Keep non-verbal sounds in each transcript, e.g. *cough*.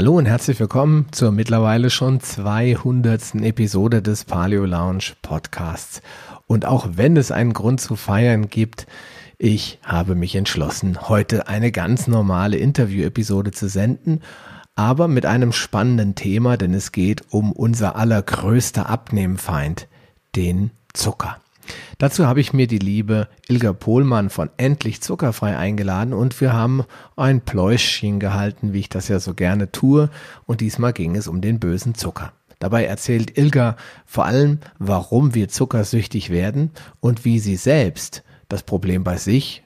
Hallo und herzlich willkommen zur mittlerweile schon 200. Episode des Paleo Lounge Podcasts. Und auch wenn es einen Grund zu feiern gibt, ich habe mich entschlossen, heute eine ganz normale Interview-Episode zu senden, aber mit einem spannenden Thema, denn es geht um unser allergrößter Abnehmfeind, den Zucker. Dazu habe ich mir die liebe Ilga Pohlmann von Endlich Zuckerfrei eingeladen und wir haben ein Pläuschchen gehalten, wie ich das ja so gerne tue. Und diesmal ging es um den bösen Zucker. Dabei erzählt Ilga vor allem, warum wir zuckersüchtig werden und wie sie selbst das Problem bei sich,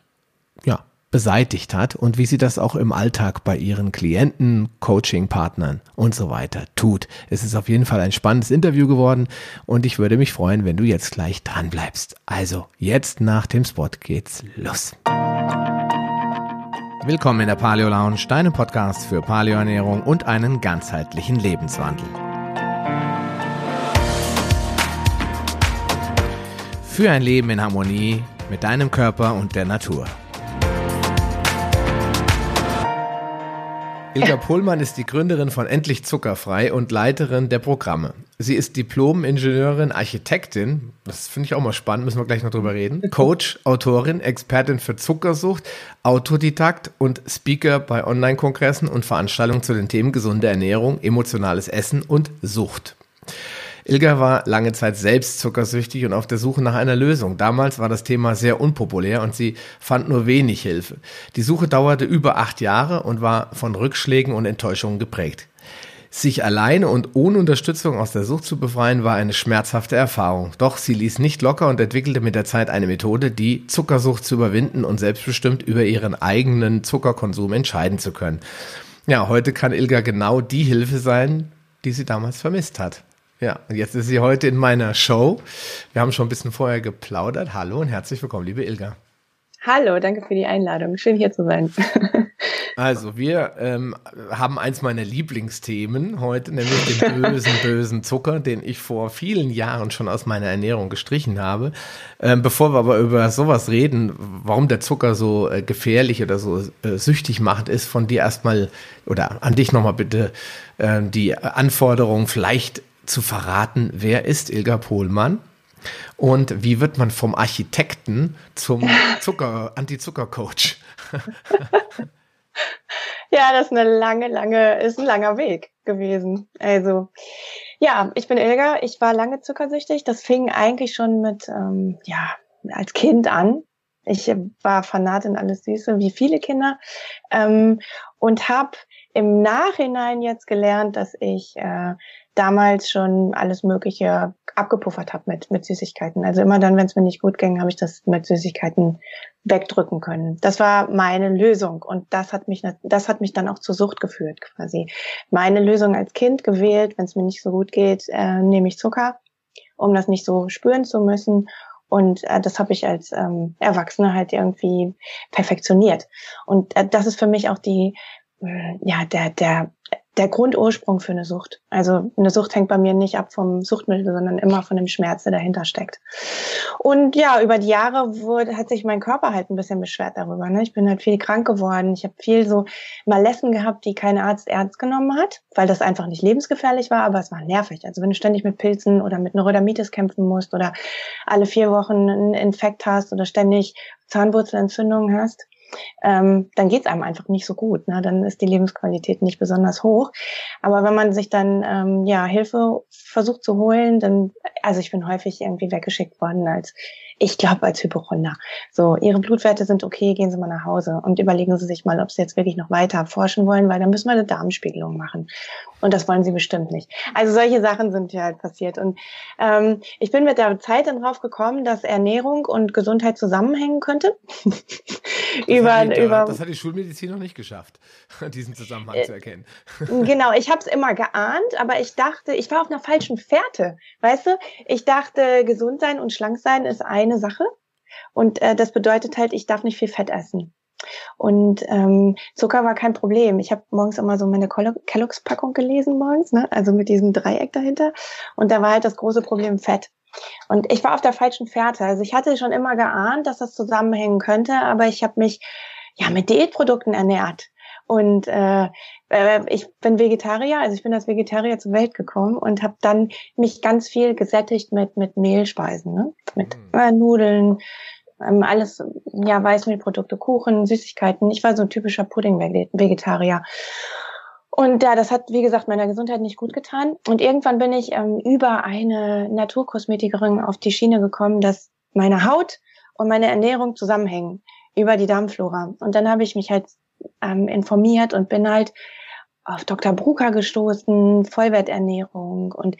ja, beseitigt hat und wie sie das auch im Alltag bei ihren Klienten, Coaching-Partnern und so weiter tut. Es ist auf jeden Fall ein spannendes Interview geworden und ich würde mich freuen, wenn du jetzt gleich dran bleibst. Also, jetzt nach dem Spot geht's los. Willkommen in der Paleo Lounge, deinem Podcast für Paleoernährung und einen ganzheitlichen Lebenswandel. Für ein Leben in Harmonie mit deinem Körper und der Natur. Ilka Pohlmann ist die Gründerin von Endlich Zuckerfrei und Leiterin der Programme. Sie ist Diplom-Ingenieurin, Architektin, das finde ich auch mal spannend, müssen wir gleich noch drüber reden, Coach, Autorin, Expertin für Zuckersucht, Autodidakt und Speaker bei Online-Kongressen und Veranstaltungen zu den Themen gesunde Ernährung, emotionales Essen und Sucht. Ilga war lange Zeit selbst zuckersüchtig und auf der Suche nach einer Lösung. Damals war das Thema sehr unpopulär und sie fand nur wenig Hilfe. Die Suche dauerte über acht Jahre und war von Rückschlägen und Enttäuschungen geprägt. Sich alleine und ohne Unterstützung aus der Sucht zu befreien, war eine schmerzhafte Erfahrung. Doch sie ließ nicht locker und entwickelte mit der Zeit eine Methode, die Zuckersucht zu überwinden und selbstbestimmt über ihren eigenen Zuckerkonsum entscheiden zu können. Ja, heute kann Ilga genau die Hilfe sein, die sie damals vermisst hat. Ja, und jetzt ist sie heute in meiner Show. Wir haben schon ein bisschen vorher geplaudert. Hallo und herzlich willkommen, liebe Ilga. Hallo, danke für die Einladung. Schön hier zu sein. *laughs* Also, wir ähm, haben eins meiner Lieblingsthemen heute, nämlich den bösen, bösen Zucker, den ich vor vielen Jahren schon aus meiner Ernährung gestrichen habe. Ähm, bevor wir aber über sowas reden, warum der Zucker so äh, gefährlich oder so äh, süchtig macht, ist von dir erstmal oder an dich nochmal bitte äh, die Anforderung, vielleicht zu verraten, wer ist Ilga Pohlmann und wie wird man vom Architekten zum *laughs* Zucker, Anti-Zucker-Coach? *laughs* ja, das ist eine lange, lange, ist ein langer Weg gewesen. Also, ja, ich bin Ilga, ich war lange zuckersüchtig. Das fing eigentlich schon mit, ähm, ja, als Kind an. Ich war Fanat in alles Süße, wie viele Kinder, ähm, und habe im Nachhinein jetzt gelernt, dass ich äh, damals schon alles Mögliche abgepuffert habe mit, mit Süßigkeiten. Also immer dann, wenn es mir nicht gut ging, habe ich das mit Süßigkeiten wegdrücken können. Das war meine Lösung und das hat mich, das hat mich dann auch zur Sucht geführt quasi. Meine Lösung als Kind gewählt, wenn es mir nicht so gut geht, äh, nehme ich Zucker, um das nicht so spüren zu müssen. Und äh, das habe ich als ähm, Erwachsene halt irgendwie perfektioniert. Und äh, das ist für mich auch die, äh, ja, der, der der Grundursprung für eine Sucht. Also eine Sucht hängt bei mir nicht ab vom Suchtmittel, sondern immer von dem Schmerz, der dahinter steckt. Und ja, über die Jahre wurde, hat sich mein Körper halt ein bisschen beschwert darüber. Ne? Ich bin halt viel krank geworden. Ich habe viel so Malessen gehabt, die kein Arzt ernst genommen hat, weil das einfach nicht lebensgefährlich war, aber es war nervig. Also wenn du ständig mit Pilzen oder mit Neurodermitis kämpfen musst oder alle vier Wochen einen Infekt hast oder ständig Zahnwurzelentzündungen hast, ähm, dann geht's einem einfach nicht so gut. Ne? Dann ist die Lebensqualität nicht besonders hoch. Aber wenn man sich dann ähm, ja Hilfe versucht zu holen, dann, also ich bin häufig irgendwie weggeschickt worden als ich glaube als Hypochonder. So, Ihre Blutwerte sind okay, gehen Sie mal nach Hause und überlegen Sie sich mal, ob Sie jetzt wirklich noch weiter forschen wollen, weil dann müssen wir eine Darmspiegelung machen. Und das wollen Sie bestimmt nicht. Also solche Sachen sind ja halt passiert. Und ähm, ich bin mit der Zeit dann drauf gekommen, dass Ernährung und Gesundheit zusammenhängen könnte. *laughs* über, die, über, das hat die Schulmedizin noch nicht geschafft, *laughs* diesen Zusammenhang äh, zu erkennen. *laughs* genau, ich habe es immer geahnt, aber ich dachte, ich war auf einer falschen Fährte. Weißt du, ich dachte, gesund sein und schlank sein ist ein eine Sache. Und äh, das bedeutet halt, ich darf nicht viel Fett essen. Und ähm, Zucker war kein Problem. Ich habe morgens immer so meine Kelloggs-Packung gelesen morgens, ne? also mit diesem Dreieck dahinter. Und da war halt das große Problem Fett. Und ich war auf der falschen Fährte. Also ich hatte schon immer geahnt, dass das zusammenhängen könnte, aber ich habe mich ja mit Diätprodukten ernährt Und äh, äh, ich bin Vegetarier, also ich bin als Vegetarier zur Welt gekommen und habe dann mich ganz viel gesättigt mit mit Mehlspeisen, ne? mit äh, Nudeln, ähm, alles, ja, Weißmehlprodukte, Kuchen, Süßigkeiten. Ich war so ein typischer Pudding-Vegetarier. Und ja, das hat, wie gesagt, meiner Gesundheit nicht gut getan. Und irgendwann bin ich ähm, über eine Naturkosmetikerin auf die Schiene gekommen, dass meine Haut und meine Ernährung zusammenhängen über die Darmflora. Und dann habe ich mich halt ähm, informiert und bin halt auf Dr. Brucker gestoßen, Vollwerternährung und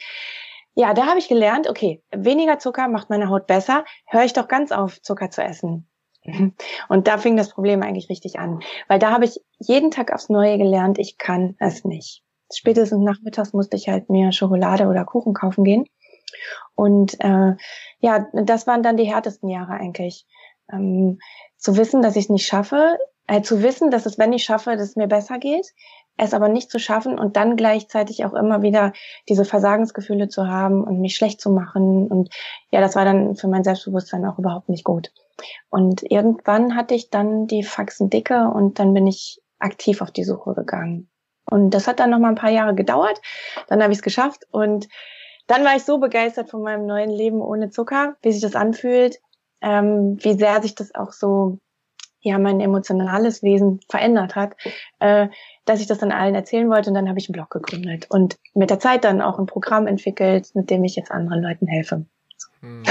ja, da habe ich gelernt, okay, weniger Zucker macht meine Haut besser, höre ich doch ganz auf, Zucker zu essen. *laughs* Und da fing das Problem eigentlich richtig an, weil da habe ich jeden Tag aufs Neue gelernt, ich kann es nicht. Spätestens nachmittags musste ich halt mir Schokolade oder Kuchen kaufen gehen. Und äh, ja, das waren dann die härtesten Jahre eigentlich. Ähm, zu wissen, dass ich es nicht schaffe, äh, zu wissen, dass es, wenn ich schaffe, dass es mir besser geht, es aber nicht zu schaffen und dann gleichzeitig auch immer wieder diese Versagensgefühle zu haben und mich schlecht zu machen. Und ja, das war dann für mein Selbstbewusstsein auch überhaupt nicht gut. Und irgendwann hatte ich dann die Faxen dicke und dann bin ich aktiv auf die Suche gegangen. Und das hat dann noch mal ein paar Jahre gedauert. Dann habe ich es geschafft und dann war ich so begeistert von meinem neuen Leben ohne Zucker, wie sich das anfühlt, ähm, wie sehr sich das auch so ja mein emotionales Wesen verändert hat, äh, dass ich das dann allen erzählen wollte und dann habe ich einen Blog gegründet und mit der Zeit dann auch ein Programm entwickelt, mit dem ich jetzt anderen Leuten helfe. Hm.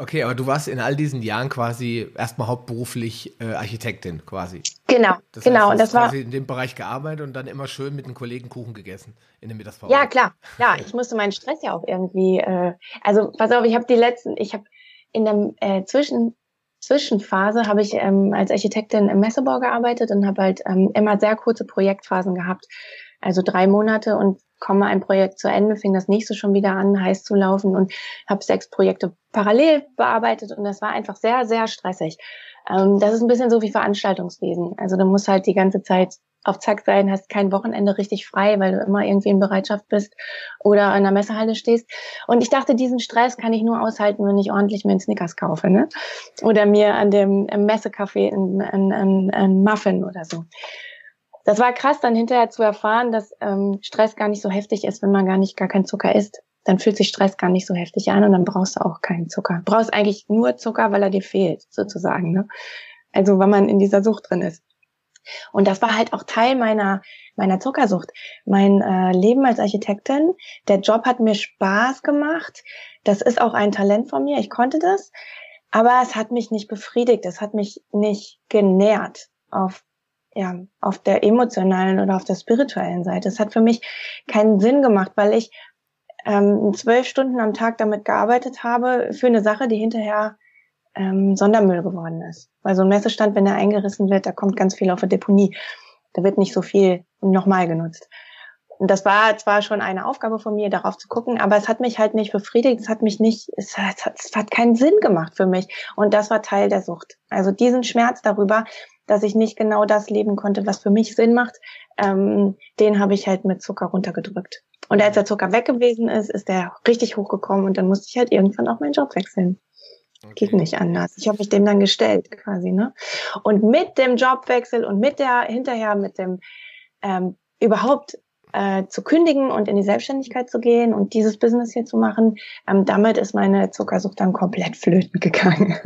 Okay, aber du warst in all diesen Jahren quasi erstmal hauptberuflich äh, Architektin quasi. Genau, das genau. Heißt, und das war in dem Bereich gearbeitet und dann immer schön mit den Kollegen Kuchen gegessen in der Mittagspause. Ja, klar, ja. Ich musste meinen Stress ja auch irgendwie. Äh, also pass auf, ich habe die letzten, ich habe in der äh, Zwischen Zwischenphase habe ich ähm, als Architektin im Messebau gearbeitet und habe halt ähm, immer sehr kurze Projektphasen gehabt, also drei Monate und komme ein Projekt zu Ende, fing das nächste schon wieder an, heiß zu laufen und habe sechs Projekte parallel bearbeitet und das war einfach sehr, sehr stressig. Ähm, das ist ein bisschen so wie Veranstaltungswesen. Also du musst halt die ganze Zeit auf Zack sein, hast kein Wochenende richtig frei, weil du immer irgendwie in Bereitschaft bist oder in der Messehalle stehst. Und ich dachte, diesen Stress kann ich nur aushalten, wenn ich ordentlich mir einen Snickers kaufe, ne? Oder mir an dem Messecafé einen Muffin oder so. Das war krass, dann hinterher zu erfahren, dass ähm, Stress gar nicht so heftig ist, wenn man gar nicht gar keinen Zucker isst. Dann fühlt sich Stress gar nicht so heftig an und dann brauchst du auch keinen Zucker. Du brauchst eigentlich nur Zucker, weil er dir fehlt, sozusagen. Ne? Also wenn man in dieser Sucht drin ist. Und das war halt auch Teil meiner, meiner Zuckersucht. Mein äh, Leben als Architektin, der Job hat mir Spaß gemacht. Das ist auch ein Talent von mir. Ich konnte das. Aber es hat mich nicht befriedigt. Es hat mich nicht genährt auf, ja, auf der emotionalen oder auf der spirituellen Seite. Es hat für mich keinen Sinn gemacht, weil ich ähm, zwölf Stunden am Tag damit gearbeitet habe für eine Sache, die hinterher ähm, Sondermüll geworden ist. Weil so ein Messestand, wenn er eingerissen wird, da kommt ganz viel auf der Deponie. Da wird nicht so viel nochmal genutzt. Und das war zwar schon eine Aufgabe von mir, darauf zu gucken, aber es hat mich halt nicht befriedigt, es hat mich nicht, es hat, es hat keinen Sinn gemacht für mich. Und das war Teil der Sucht. Also diesen Schmerz darüber, dass ich nicht genau das leben konnte, was für mich Sinn macht, ähm, den habe ich halt mit Zucker runtergedrückt. Und als der Zucker weg gewesen ist, ist der richtig hochgekommen und dann musste ich halt irgendwann auch meinen Job wechseln. Okay. Geht nicht anders. Ich habe mich dem dann gestellt, quasi, ne? Und mit dem Jobwechsel und mit der hinterher mit dem ähm, überhaupt äh, zu kündigen und in die Selbstständigkeit zu gehen und dieses Business hier zu machen, ähm, damit ist meine Zuckersucht dann komplett flöten gegangen.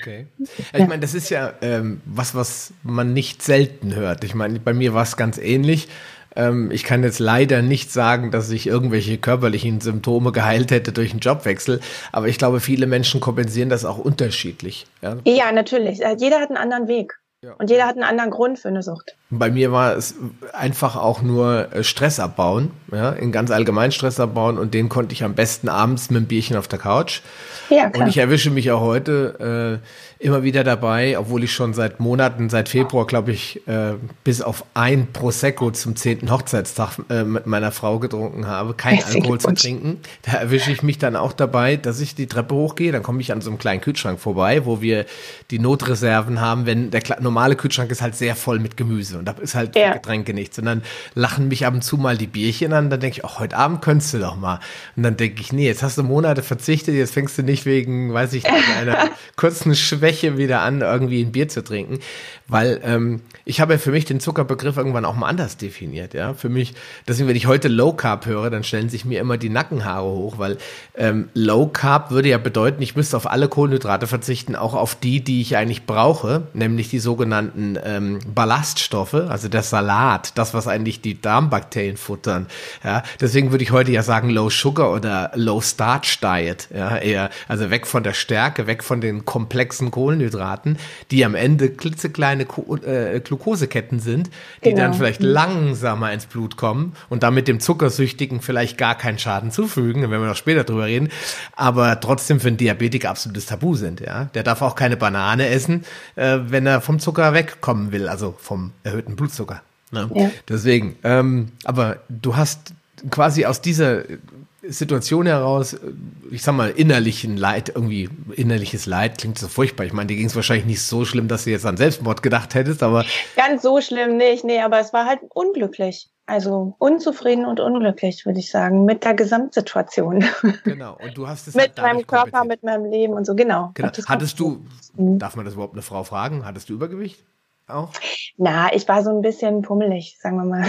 Okay. *laughs* Ich meine, das ist ja ähm, was, was man nicht selten hört. Ich meine, bei mir war es ganz ähnlich. Ähm, ich kann jetzt leider nicht sagen, dass ich irgendwelche körperlichen Symptome geheilt hätte durch einen Jobwechsel, aber ich glaube, viele Menschen kompensieren das auch unterschiedlich. Ja, ja natürlich. Äh, jeder hat einen anderen Weg. Ja. Und jeder hat einen anderen Grund für eine Sucht. Bei mir war es einfach auch nur äh, Stress abbauen, ja, in ganz allgemein Stress abbauen und den konnte ich am besten abends mit einem Bierchen auf der Couch. Ja, klar. Und ich erwische mich auch heute äh, immer wieder dabei, obwohl ich schon seit Monaten, seit Februar, glaube ich, äh, bis auf ein Prosecco zum zehnten Hochzeitstag äh, mit meiner Frau getrunken habe, kein *laughs* Alkohol zu trinken. Da erwische ich mich dann auch dabei, dass ich die Treppe hochgehe, dann komme ich an so einem kleinen Kühlschrank vorbei, wo wir die Notreserven haben, wenn der normale Kühlschrank ist halt sehr voll mit Gemüse und da ist halt ja. Getränke nichts. Und dann lachen mich ab und zu mal die Bierchen an, dann denke ich, ach, heute Abend könntest du doch mal. Und dann denke ich, nee, jetzt hast du Monate verzichtet, jetzt fängst du nicht wegen, weiß ich nicht, einer *laughs* kurzen Schwäche wieder an, irgendwie ein Bier zu trinken. Weil ähm, ich habe ja für mich den Zuckerbegriff irgendwann auch mal anders definiert. Ja, Für mich, deswegen, wenn ich heute Low Carb höre, dann stellen sich mir immer die Nackenhaare hoch, weil ähm, Low Carb würde ja bedeuten, ich müsste auf alle Kohlenhydrate verzichten, auch auf die, die ich eigentlich brauche, nämlich die sogenannten ähm, Ballaststoffe, also der Salat, das, was eigentlich die Darmbakterien futtern. Ja, deswegen würde ich heute ja sagen Low Sugar oder Low Starch Diet. Ja, eher, also weg von der Stärke, weg von den komplexen Kohlenhydraten, die am Ende klitzekleine äh, Glukoseketten sind, die genau. dann vielleicht mhm. langsamer ins Blut kommen und damit dem Zuckersüchtigen vielleicht gar keinen Schaden zufügen, wenn wir noch später drüber reden, aber trotzdem für einen Diabetiker absolutes Tabu sind. Ja, der darf auch keine Banane essen, äh, wenn er vom Zucker wegkommen will, also vom erhöhten Blutzucker. Ne? Ja. Deswegen, ähm, aber du hast quasi aus dieser Situation heraus, ich sag mal, innerlichen Leid, irgendwie innerliches Leid klingt so furchtbar. Ich meine, dir ging es wahrscheinlich nicht so schlimm, dass du jetzt an Selbstmord gedacht hättest, aber. Ganz so schlimm nicht, nee, aber es war halt unglücklich. Also unzufrieden und unglücklich, würde ich sagen, mit der Gesamtsituation. Genau, und du hast es *laughs* Mit halt meinem Körper, mit meinem Leben und so, genau. genau. Hattest du, mhm. darf man das überhaupt eine Frau fragen, hattest du Übergewicht? Auch? Na, ich war so ein bisschen pummelig, sagen wir mal.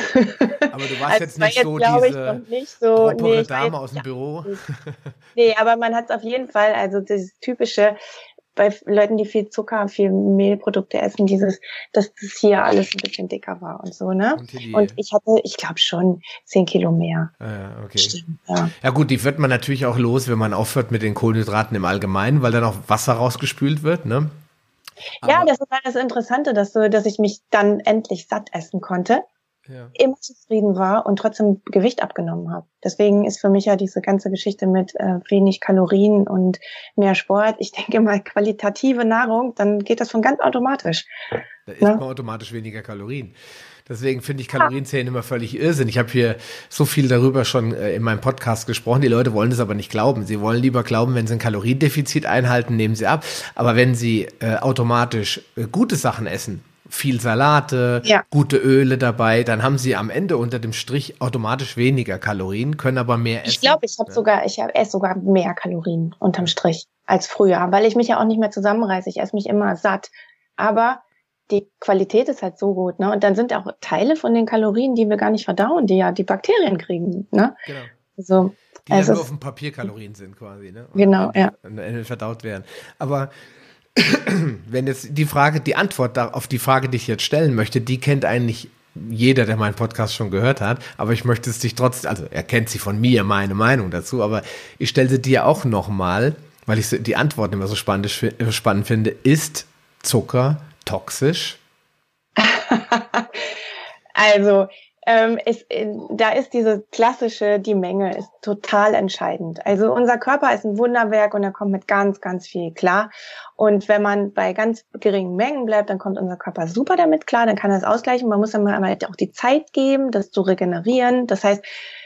Aber du warst also jetzt nicht war jetzt, so diese ich, nicht so, nee, Dame aus dem Büro. nee, aber man hat es auf jeden Fall, also das typische, bei Leuten, die viel Zucker, viel Mehlprodukte essen, dieses, dass das hier alles ein bisschen dicker war und so, ne? Und, und ich hatte, ich glaube schon zehn Kilo mehr. Ah, okay. Stimmt, ja. ja gut, die wird man natürlich auch los, wenn man aufhört mit den Kohlenhydraten im Allgemeinen, weil dann auch Wasser rausgespült wird, ne? Ja, das ist halt das Interessante, dass, so, dass ich mich dann endlich satt essen konnte, ja. immer zufrieden war und trotzdem Gewicht abgenommen habe. Deswegen ist für mich ja diese ganze Geschichte mit äh, wenig Kalorien und mehr Sport, ich denke mal qualitative Nahrung, dann geht das von ganz automatisch. Da isst ne? man automatisch weniger Kalorien. Deswegen finde ich Kalorienzählen immer völlig Irrsinn. Ich habe hier so viel darüber schon äh, in meinem Podcast gesprochen. Die Leute wollen das aber nicht glauben. Sie wollen lieber glauben, wenn sie ein Kaloriendefizit einhalten, nehmen sie ab. Aber wenn sie äh, automatisch äh, gute Sachen essen, viel Salate, ja. gute Öle dabei, dann haben sie am Ende unter dem Strich automatisch weniger Kalorien, können aber mehr essen. Ich glaube, ich habe ja. sogar, ich esse sogar mehr Kalorien unterm Strich als früher, weil ich mich ja auch nicht mehr zusammenreiße. Ich esse mich immer satt. Aber die Qualität ist halt so gut, ne? Und dann sind auch Teile von den Kalorien, die wir gar nicht verdauen, die ja die Bakterien kriegen, ne? Genau. Also, die also ja nur auf dem Papier Kalorien sind quasi, ne? Und genau, ja. Verdaut werden. Aber *clears throat* wenn jetzt die Frage, die Antwort auf die Frage, die ich jetzt stellen möchte, die kennt eigentlich jeder, der meinen Podcast schon gehört hat, aber ich möchte es dich trotzdem, also er kennt sie von mir, meine Meinung dazu, aber ich stelle sie dir auch nochmal, weil ich die Antworten immer so spannend, spannend finde, ist Zucker toxisch? *laughs* also, ähm, ist, da ist diese klassische, die Menge ist total entscheidend. Also unser Körper ist ein Wunderwerk und er kommt mit ganz, ganz viel klar. Und wenn man bei ganz geringen Mengen bleibt, dann kommt unser Körper super damit klar, dann kann er es ausgleichen. Man muss dann mal auch die Zeit geben, das zu regenerieren. Das heißt,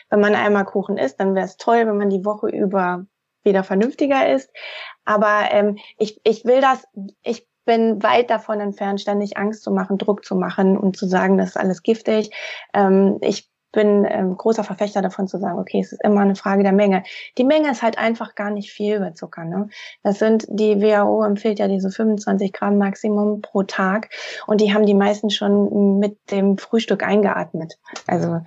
wenn man einmal Kuchen isst, dann wäre es toll, wenn man die Woche über wieder vernünftiger ist. Aber ähm, ich, ich will das, ich bin weit davon entfernt, ständig Angst zu machen, Druck zu machen und zu sagen, das ist alles giftig. Ähm, ich bin ähm, großer Verfechter davon zu sagen, okay, es ist immer eine Frage der Menge. Die Menge ist halt einfach gar nicht viel über Zucker. Ne? Das sind, die WHO empfiehlt ja diese 25 Gramm Maximum pro Tag und die haben die meisten schon mit dem Frühstück eingeatmet. Also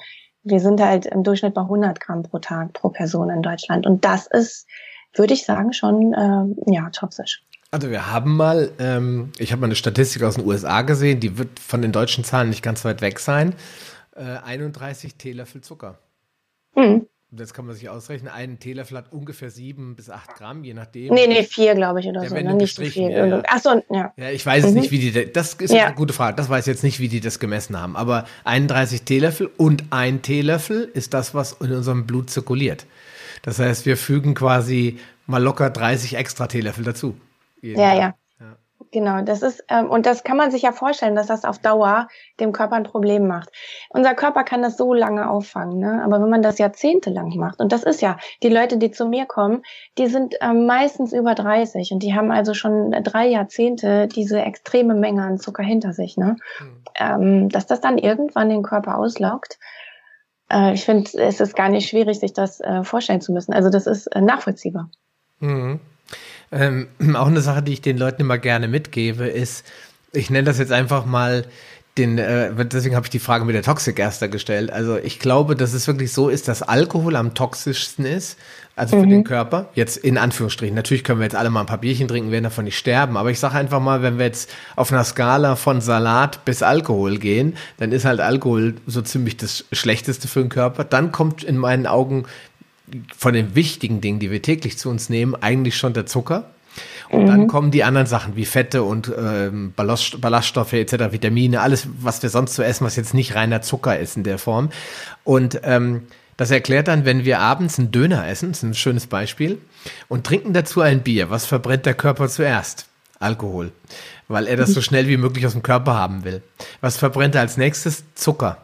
wir sind halt im Durchschnitt bei 100 Gramm pro Tag pro Person in Deutschland und das ist, würde ich sagen, schon äh, ja toxisch. Also wir haben mal, ähm, ich habe mal eine Statistik aus den USA gesehen, die wird von den deutschen Zahlen nicht ganz weit weg sein. Äh, 31 Teelöffel Zucker. Mhm. Das kann man sich ausrechnen. Ein Teelöffel hat ungefähr sieben bis acht Gramm, je nachdem. Nee, nee, vier, glaube ich, oder ja, so. Ne? Nicht so viel. Ja. Ach so, ja. Ja, ich weiß mhm. nicht, wie die, das ist ja. eine gute Frage. Das weiß ich jetzt nicht, wie die das gemessen haben. Aber 31 Teelöffel und ein Teelöffel ist das, was in unserem Blut zirkuliert. Das heißt, wir fügen quasi mal locker 30 extra Teelöffel dazu. Ja, ja, ja. Genau, das ist, ähm, und das kann man sich ja vorstellen, dass das auf Dauer dem Körper ein Problem macht. Unser Körper kann das so lange auffangen, ne? aber wenn man das jahrzehntelang macht, und das ist ja, die Leute, die zu mir kommen, die sind ähm, meistens über 30 und die haben also schon drei Jahrzehnte diese extreme Menge an Zucker hinter sich, ne? Mhm. Ähm, dass das dann irgendwann den Körper auslaugt. Äh, ich finde, es ist gar nicht schwierig, sich das äh, vorstellen zu müssen. Also das ist äh, nachvollziehbar. Mhm. Ähm, *clears throat* auch eine Sache, die ich den Leuten immer gerne mitgebe, ist, ich nenne das jetzt einfach mal den, äh, deswegen habe ich die Frage mit der Toxik erster gestellt. Also ich glaube, dass es wirklich so ist, dass Alkohol am toxischsten ist, also für mhm. den Körper. Jetzt in Anführungsstrichen. Natürlich können wir jetzt alle mal ein paar Bierchen trinken, werden davon nicht sterben. Aber ich sage einfach mal, wenn wir jetzt auf einer Skala von Salat bis Alkohol gehen, dann ist halt Alkohol so ziemlich das Schlechteste für den Körper. Dann kommt in meinen Augen von den wichtigen Dingen, die wir täglich zu uns nehmen, eigentlich schon der Zucker. Und mhm. dann kommen die anderen Sachen wie Fette und ähm, Ballast, Ballaststoffe etc., Vitamine, alles, was wir sonst so essen, was jetzt nicht reiner Zucker ist in der Form. Und ähm, das erklärt dann, wenn wir abends einen Döner essen, das ist ein schönes Beispiel, und trinken dazu ein Bier, was verbrennt der Körper zuerst? Alkohol, weil er das so schnell wie möglich aus dem Körper haben will. Was verbrennt er als nächstes? Zucker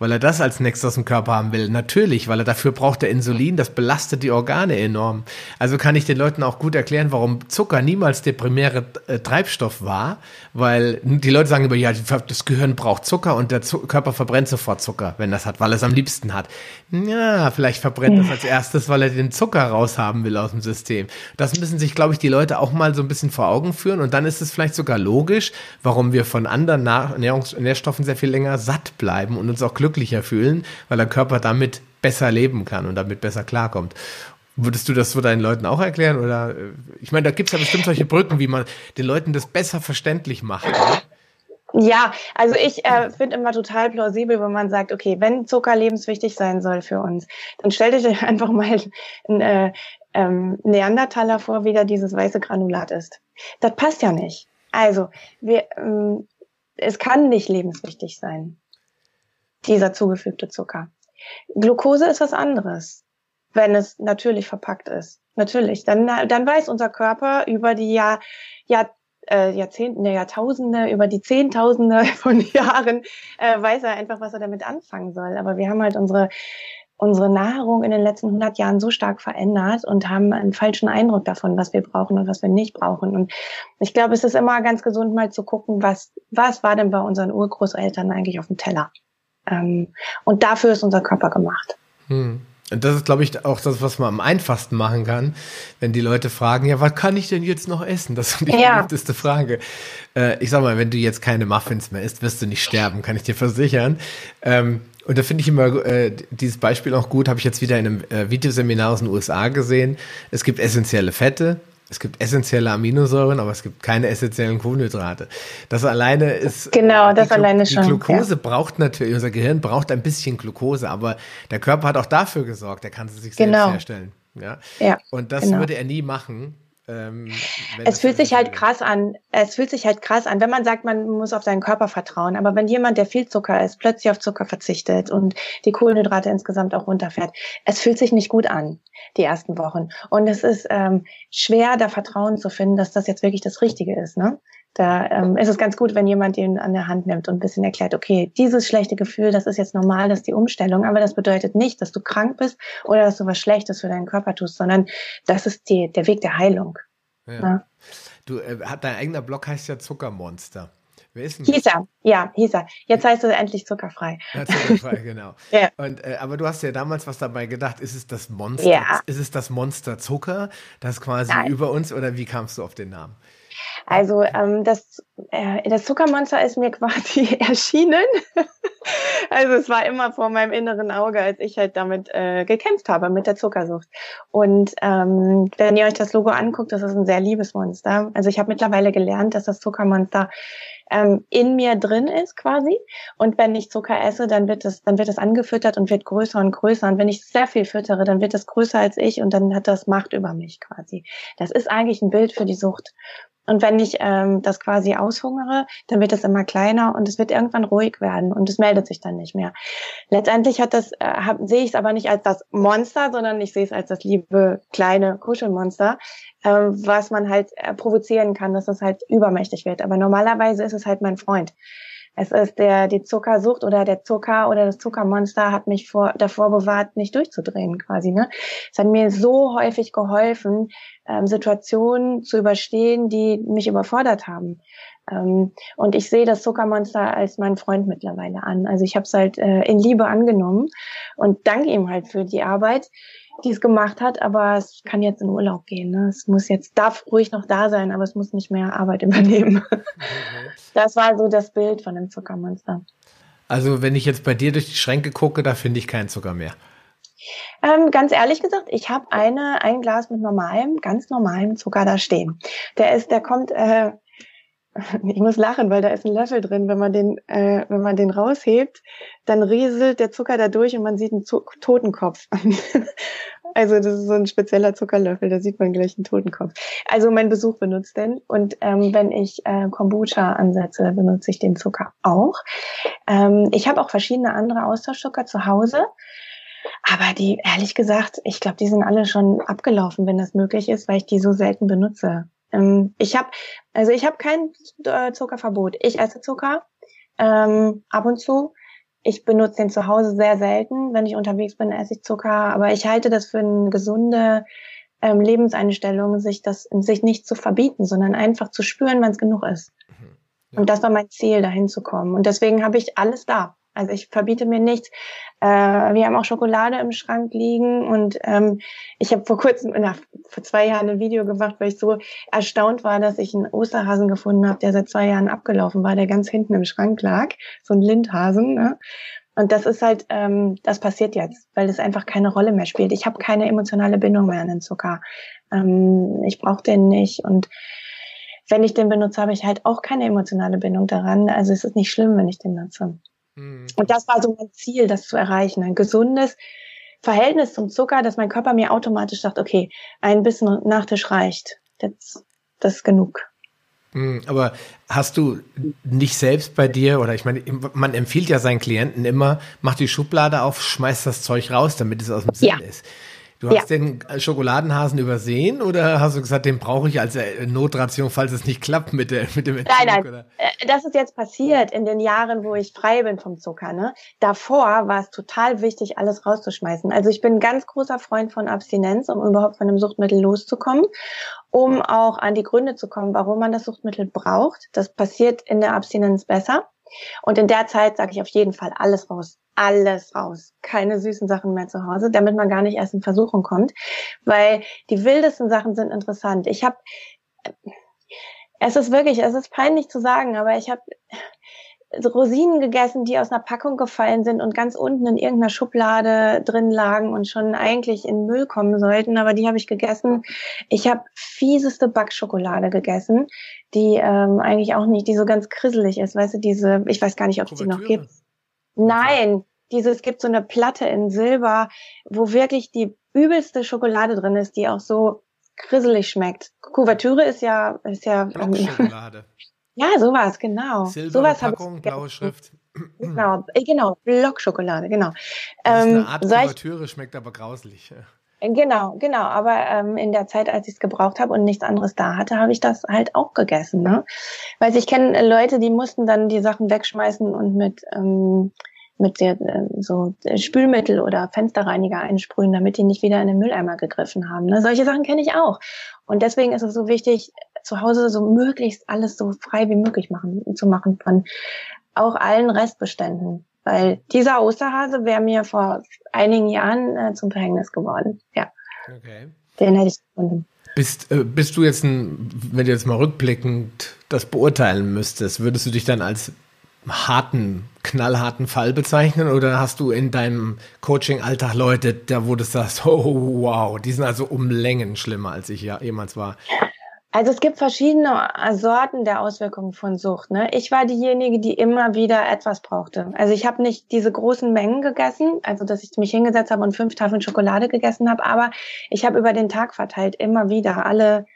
weil er das als nächstes aus dem Körper haben will. Natürlich, weil er dafür braucht er Insulin, das belastet die Organe enorm. Also kann ich den Leuten auch gut erklären, warum Zucker niemals der primäre äh, Treibstoff war, weil die Leute sagen immer, ja, das Gehirn braucht Zucker und der Zu Körper verbrennt sofort Zucker, wenn das hat, weil er es am liebsten hat. Ja, vielleicht verbrennt das als erstes, weil er den Zucker raushaben will aus dem System. Das müssen sich, glaube ich, die Leute auch mal so ein bisschen vor Augen führen und dann ist es vielleicht sogar logisch, warum wir von anderen Nahrungs Nährstoffen sehr viel länger satt bleiben und uns auch glücklich glücklicher fühlen, weil der Körper damit besser leben kann und damit besser klarkommt. Würdest du das so deinen Leuten auch erklären? Oder äh, ich meine, da gibt es ja bestimmt solche Brücken, wie man den Leuten das besser verständlich macht. Oder? Ja, also ich äh, finde immer total plausibel, wenn man sagt, okay, wenn Zucker lebenswichtig sein soll für uns, dann stell dich *laughs* einfach mal ein äh, ähm, Neandertaler vor, wie da dieses weiße Granulat ist. Das passt ja nicht. Also, wir, ähm, es kann nicht lebenswichtig sein dieser zugefügte Zucker. Glucose ist was anderes, wenn es natürlich verpackt ist. Natürlich, dann, dann weiß unser Körper über die Jahr, Jahr, äh, Jahrzehnte, Jahrtausende, über die Zehntausende *laughs* von Jahren, äh, weiß er einfach, was er damit anfangen soll. Aber wir haben halt unsere unsere Nahrung in den letzten 100 Jahren so stark verändert und haben einen falschen Eindruck davon, was wir brauchen und was wir nicht brauchen. Und ich glaube, es ist immer ganz gesund, mal zu gucken, was, was war denn bei unseren Urgroßeltern eigentlich auf dem Teller? Ähm, und dafür ist unser Körper gemacht. Hm. Und das ist, glaube ich, auch das, was man am einfachsten machen kann, wenn die Leute fragen, ja, was kann ich denn jetzt noch essen? Das ist die ja. beliebteste Frage. Äh, ich sag mal, wenn du jetzt keine Muffins mehr isst, wirst du nicht sterben, kann ich dir versichern. Ähm, und da finde ich immer äh, dieses Beispiel auch gut, habe ich jetzt wieder in einem äh, Videoseminar aus den USA gesehen. Es gibt essentielle Fette, es gibt essentielle Aminosäuren, aber es gibt keine essentiellen Kohlenhydrate. Das alleine ist. Genau, das alleine schon. Die Glucose ja. braucht natürlich, unser Gehirn braucht ein bisschen Glucose, aber der Körper hat auch dafür gesorgt, er kann sie sich genau. selbst herstellen. Ja. ja Und das genau. würde er nie machen, ähm, es fühlt sich halt krass an. Es fühlt sich halt krass an, wenn man sagt, man muss auf seinen Körper vertrauen. Aber wenn jemand, der viel Zucker isst, plötzlich auf Zucker verzichtet und die Kohlenhydrate insgesamt auch runterfährt, es fühlt sich nicht gut an, die ersten Wochen. Und es ist ähm, schwer, da Vertrauen zu finden, dass das jetzt wirklich das Richtige ist. Ne? Da ähm, ist es ganz gut, wenn jemand ihn an der Hand nimmt und ein bisschen erklärt, okay, dieses schlechte Gefühl, das ist jetzt normal, das ist die Umstellung, aber das bedeutet nicht, dass du krank bist oder dass du was Schlechtes für deinen Körper tust, sondern das ist die, der Weg der Heilung. Ja. Ja. Du, äh, dein eigener Blog heißt ja Zuckermonster. Wer ist denn hieß er, ja, hieß er. Jetzt heißt er endlich zuckerfrei. Ja, zuckerfrei, *laughs* genau. ja. Und, äh, aber du hast ja damals was dabei gedacht, ist es das Monster, ja. ist es das Monster Zucker, das quasi Nein. über uns, oder wie kamst du auf den Namen? Also ähm, das, äh, das Zuckermonster ist mir *laughs* quasi erschienen. *laughs* also es war immer vor meinem inneren Auge, als ich halt damit äh, gekämpft habe, mit der Zuckersucht. Und ähm, wenn ihr euch das Logo anguckt, das ist ein sehr liebes Monster. Also ich habe mittlerweile gelernt, dass das Zuckermonster ähm, in mir drin ist quasi. Und wenn ich Zucker esse, dann wird es, dann wird es angefüttert und wird größer und größer. Und wenn ich sehr viel füttere, dann wird es größer als ich und dann hat das Macht über mich quasi. Das ist eigentlich ein Bild für die Sucht. Und wenn ich ähm, das quasi aushungere, dann wird es immer kleiner und es wird irgendwann ruhig werden und es meldet sich dann nicht mehr. Letztendlich hat das, äh, hab, sehe ich es aber nicht als das Monster, sondern ich sehe es als das liebe kleine Kuschelmonster, äh, was man halt äh, provozieren kann, dass es halt übermächtig wird. Aber normalerweise ist es halt mein Freund. Es ist der, die Zuckersucht oder der Zucker oder das Zuckermonster hat mich vor, davor bewahrt, nicht durchzudrehen quasi. Ne? Es hat mir so häufig geholfen, ähm, Situationen zu überstehen, die mich überfordert haben. Ähm, und ich sehe das Zuckermonster als meinen Freund mittlerweile an. Also ich habe es halt äh, in Liebe angenommen und danke ihm halt für die Arbeit, die es gemacht hat, aber es kann jetzt in Urlaub gehen. Ne? Es muss jetzt, darf ruhig noch da sein, aber es muss nicht mehr Arbeit *laughs* übernehmen. Das war so das Bild von dem Zuckermonster. Also wenn ich jetzt bei dir durch die Schränke gucke, da finde ich keinen Zucker mehr. Ähm, ganz ehrlich gesagt, ich habe eine ein Glas mit normalem, ganz normalem Zucker da stehen. Der ist, der kommt äh, *laughs* ich muss lachen, weil da ist ein Löffel drin. Wenn man den, äh, wenn man den raushebt, dann rieselt der Zucker da durch und man sieht einen Zu Totenkopf. *laughs* also das ist so ein spezieller Zuckerlöffel, da sieht man gleich einen Totenkopf. Also mein Besuch benutzt den und ähm, wenn ich äh, Kombucha ansetze, benutze ich den Zucker auch. Ähm, ich habe auch verschiedene andere Austauschzucker zu Hause. Aber die, ehrlich gesagt, ich glaube, die sind alle schon abgelaufen, wenn das möglich ist, weil ich die so selten benutze. Ähm, ich habe, also ich habe kein äh, Zuckerverbot. Ich esse Zucker ähm, ab und zu. Ich benutze den zu Hause sehr selten. Wenn ich unterwegs bin, esse ich Zucker. Aber ich halte das für eine gesunde ähm, Lebenseinstellung, sich das sich nicht zu verbieten, sondern einfach zu spüren, wenn es genug ist. Mhm. Ja. Und das war mein Ziel, dahin zu kommen. Und deswegen habe ich alles da. Also ich verbiete mir nichts. Äh, wir haben auch Schokolade im Schrank liegen und ähm, ich habe vor kurzem, na, vor zwei Jahren ein Video gemacht, weil ich so erstaunt war, dass ich einen Osterhasen gefunden habe, der seit zwei Jahren abgelaufen war, der ganz hinten im Schrank lag, so ein Lindhasen. Ne? Und das ist halt, ähm, das passiert jetzt, weil es einfach keine Rolle mehr spielt. Ich habe keine emotionale Bindung mehr an den Zucker. Ähm, ich brauche den nicht und wenn ich den benutze, habe ich halt auch keine emotionale Bindung daran. Also es ist nicht schlimm, wenn ich den nutze. Mhm. Und das war so mein Ziel, das zu erreichen. Ein gesundes Verhältnis zum Zucker, dass mein Körper mir automatisch sagt, okay, ein bisschen Nachtisch reicht. Das, das ist genug. Mhm, aber hast du nicht selbst bei dir, oder ich meine, man empfiehlt ja seinen Klienten immer, mach die Schublade auf, schmeiß das Zeug raus, damit es aus dem Sinn ja. ist. Du hast ja. den Schokoladenhasen übersehen oder hast du gesagt, den brauche ich als äh, Notration, falls es nicht klappt mit, der, mit dem Entzug? Nein, nein. Oder? Äh, das ist jetzt passiert in den Jahren, wo ich frei bin vom Zucker. Ne? Davor war es total wichtig, alles rauszuschmeißen. Also ich bin ein ganz großer Freund von Abstinenz, um überhaupt von einem Suchtmittel loszukommen, um auch an die Gründe zu kommen, warum man das Suchtmittel braucht. Das passiert in der Abstinenz besser. Und in der Zeit sage ich auf jeden Fall alles raus alles raus. Keine süßen Sachen mehr zu Hause, damit man gar nicht erst in Versuchung kommt. Weil die wildesten Sachen sind interessant. Ich habe, es ist wirklich, es ist peinlich zu sagen, aber ich habe Rosinen gegessen, die aus einer Packung gefallen sind und ganz unten in irgendeiner Schublade drin lagen und schon eigentlich in Müll kommen sollten, aber die habe ich gegessen. Ich habe fieseste Backschokolade gegessen, die ähm, eigentlich auch nicht, die so ganz krisselig ist, weißt du, diese, ich weiß gar nicht, ob es die noch gibt. Nein, dieses gibt so eine Platte in Silber, wo wirklich die übelste Schokolade drin ist, die auch so krisselig schmeckt. Kuvertüre ist ja ist ja Schokolade. *laughs* ja, sowas, genau. Silber sowas Packung, blaue Schrift. *clears throat* Genau, äh, genau, Blockschokolade, genau. Das ist eine ähm, Art Kuvertüre, schmeckt aber grauslich. Genau, genau. Aber ähm, in der Zeit, als ich es gebraucht habe und nichts anderes da hatte, habe ich das halt auch gegessen. Ne? Weil ich kenne Leute, die mussten dann die Sachen wegschmeißen und mit ähm, mit der, äh, so Spülmittel oder Fensterreiniger einsprühen, damit die nicht wieder in den Mülleimer gegriffen haben. Ne? Solche Sachen kenne ich auch. Und deswegen ist es so wichtig, zu Hause so möglichst alles so frei wie möglich machen, zu machen von auch allen Restbeständen. Weil dieser Osterhase wäre mir vor einigen Jahren äh, zum Verhängnis geworden. Ja. Okay. Den hätte ich gefunden. Bist, äh, bist du jetzt ein, wenn du jetzt mal rückblickend das beurteilen müsstest, würdest du dich dann als harten, knallharten Fall bezeichnen oder hast du in deinem Coaching-Alltag Leute, da wo du sagst, *laughs* oh wow, die sind also um Längen schlimmer, als ich ja jemals war? Also es gibt verschiedene Sorten der Auswirkungen von Sucht. Ne? Ich war diejenige, die immer wieder etwas brauchte. Also ich habe nicht diese großen Mengen gegessen, also dass ich mich hingesetzt habe und fünf Tafeln Schokolade gegessen habe, aber ich habe über den Tag verteilt immer wieder alle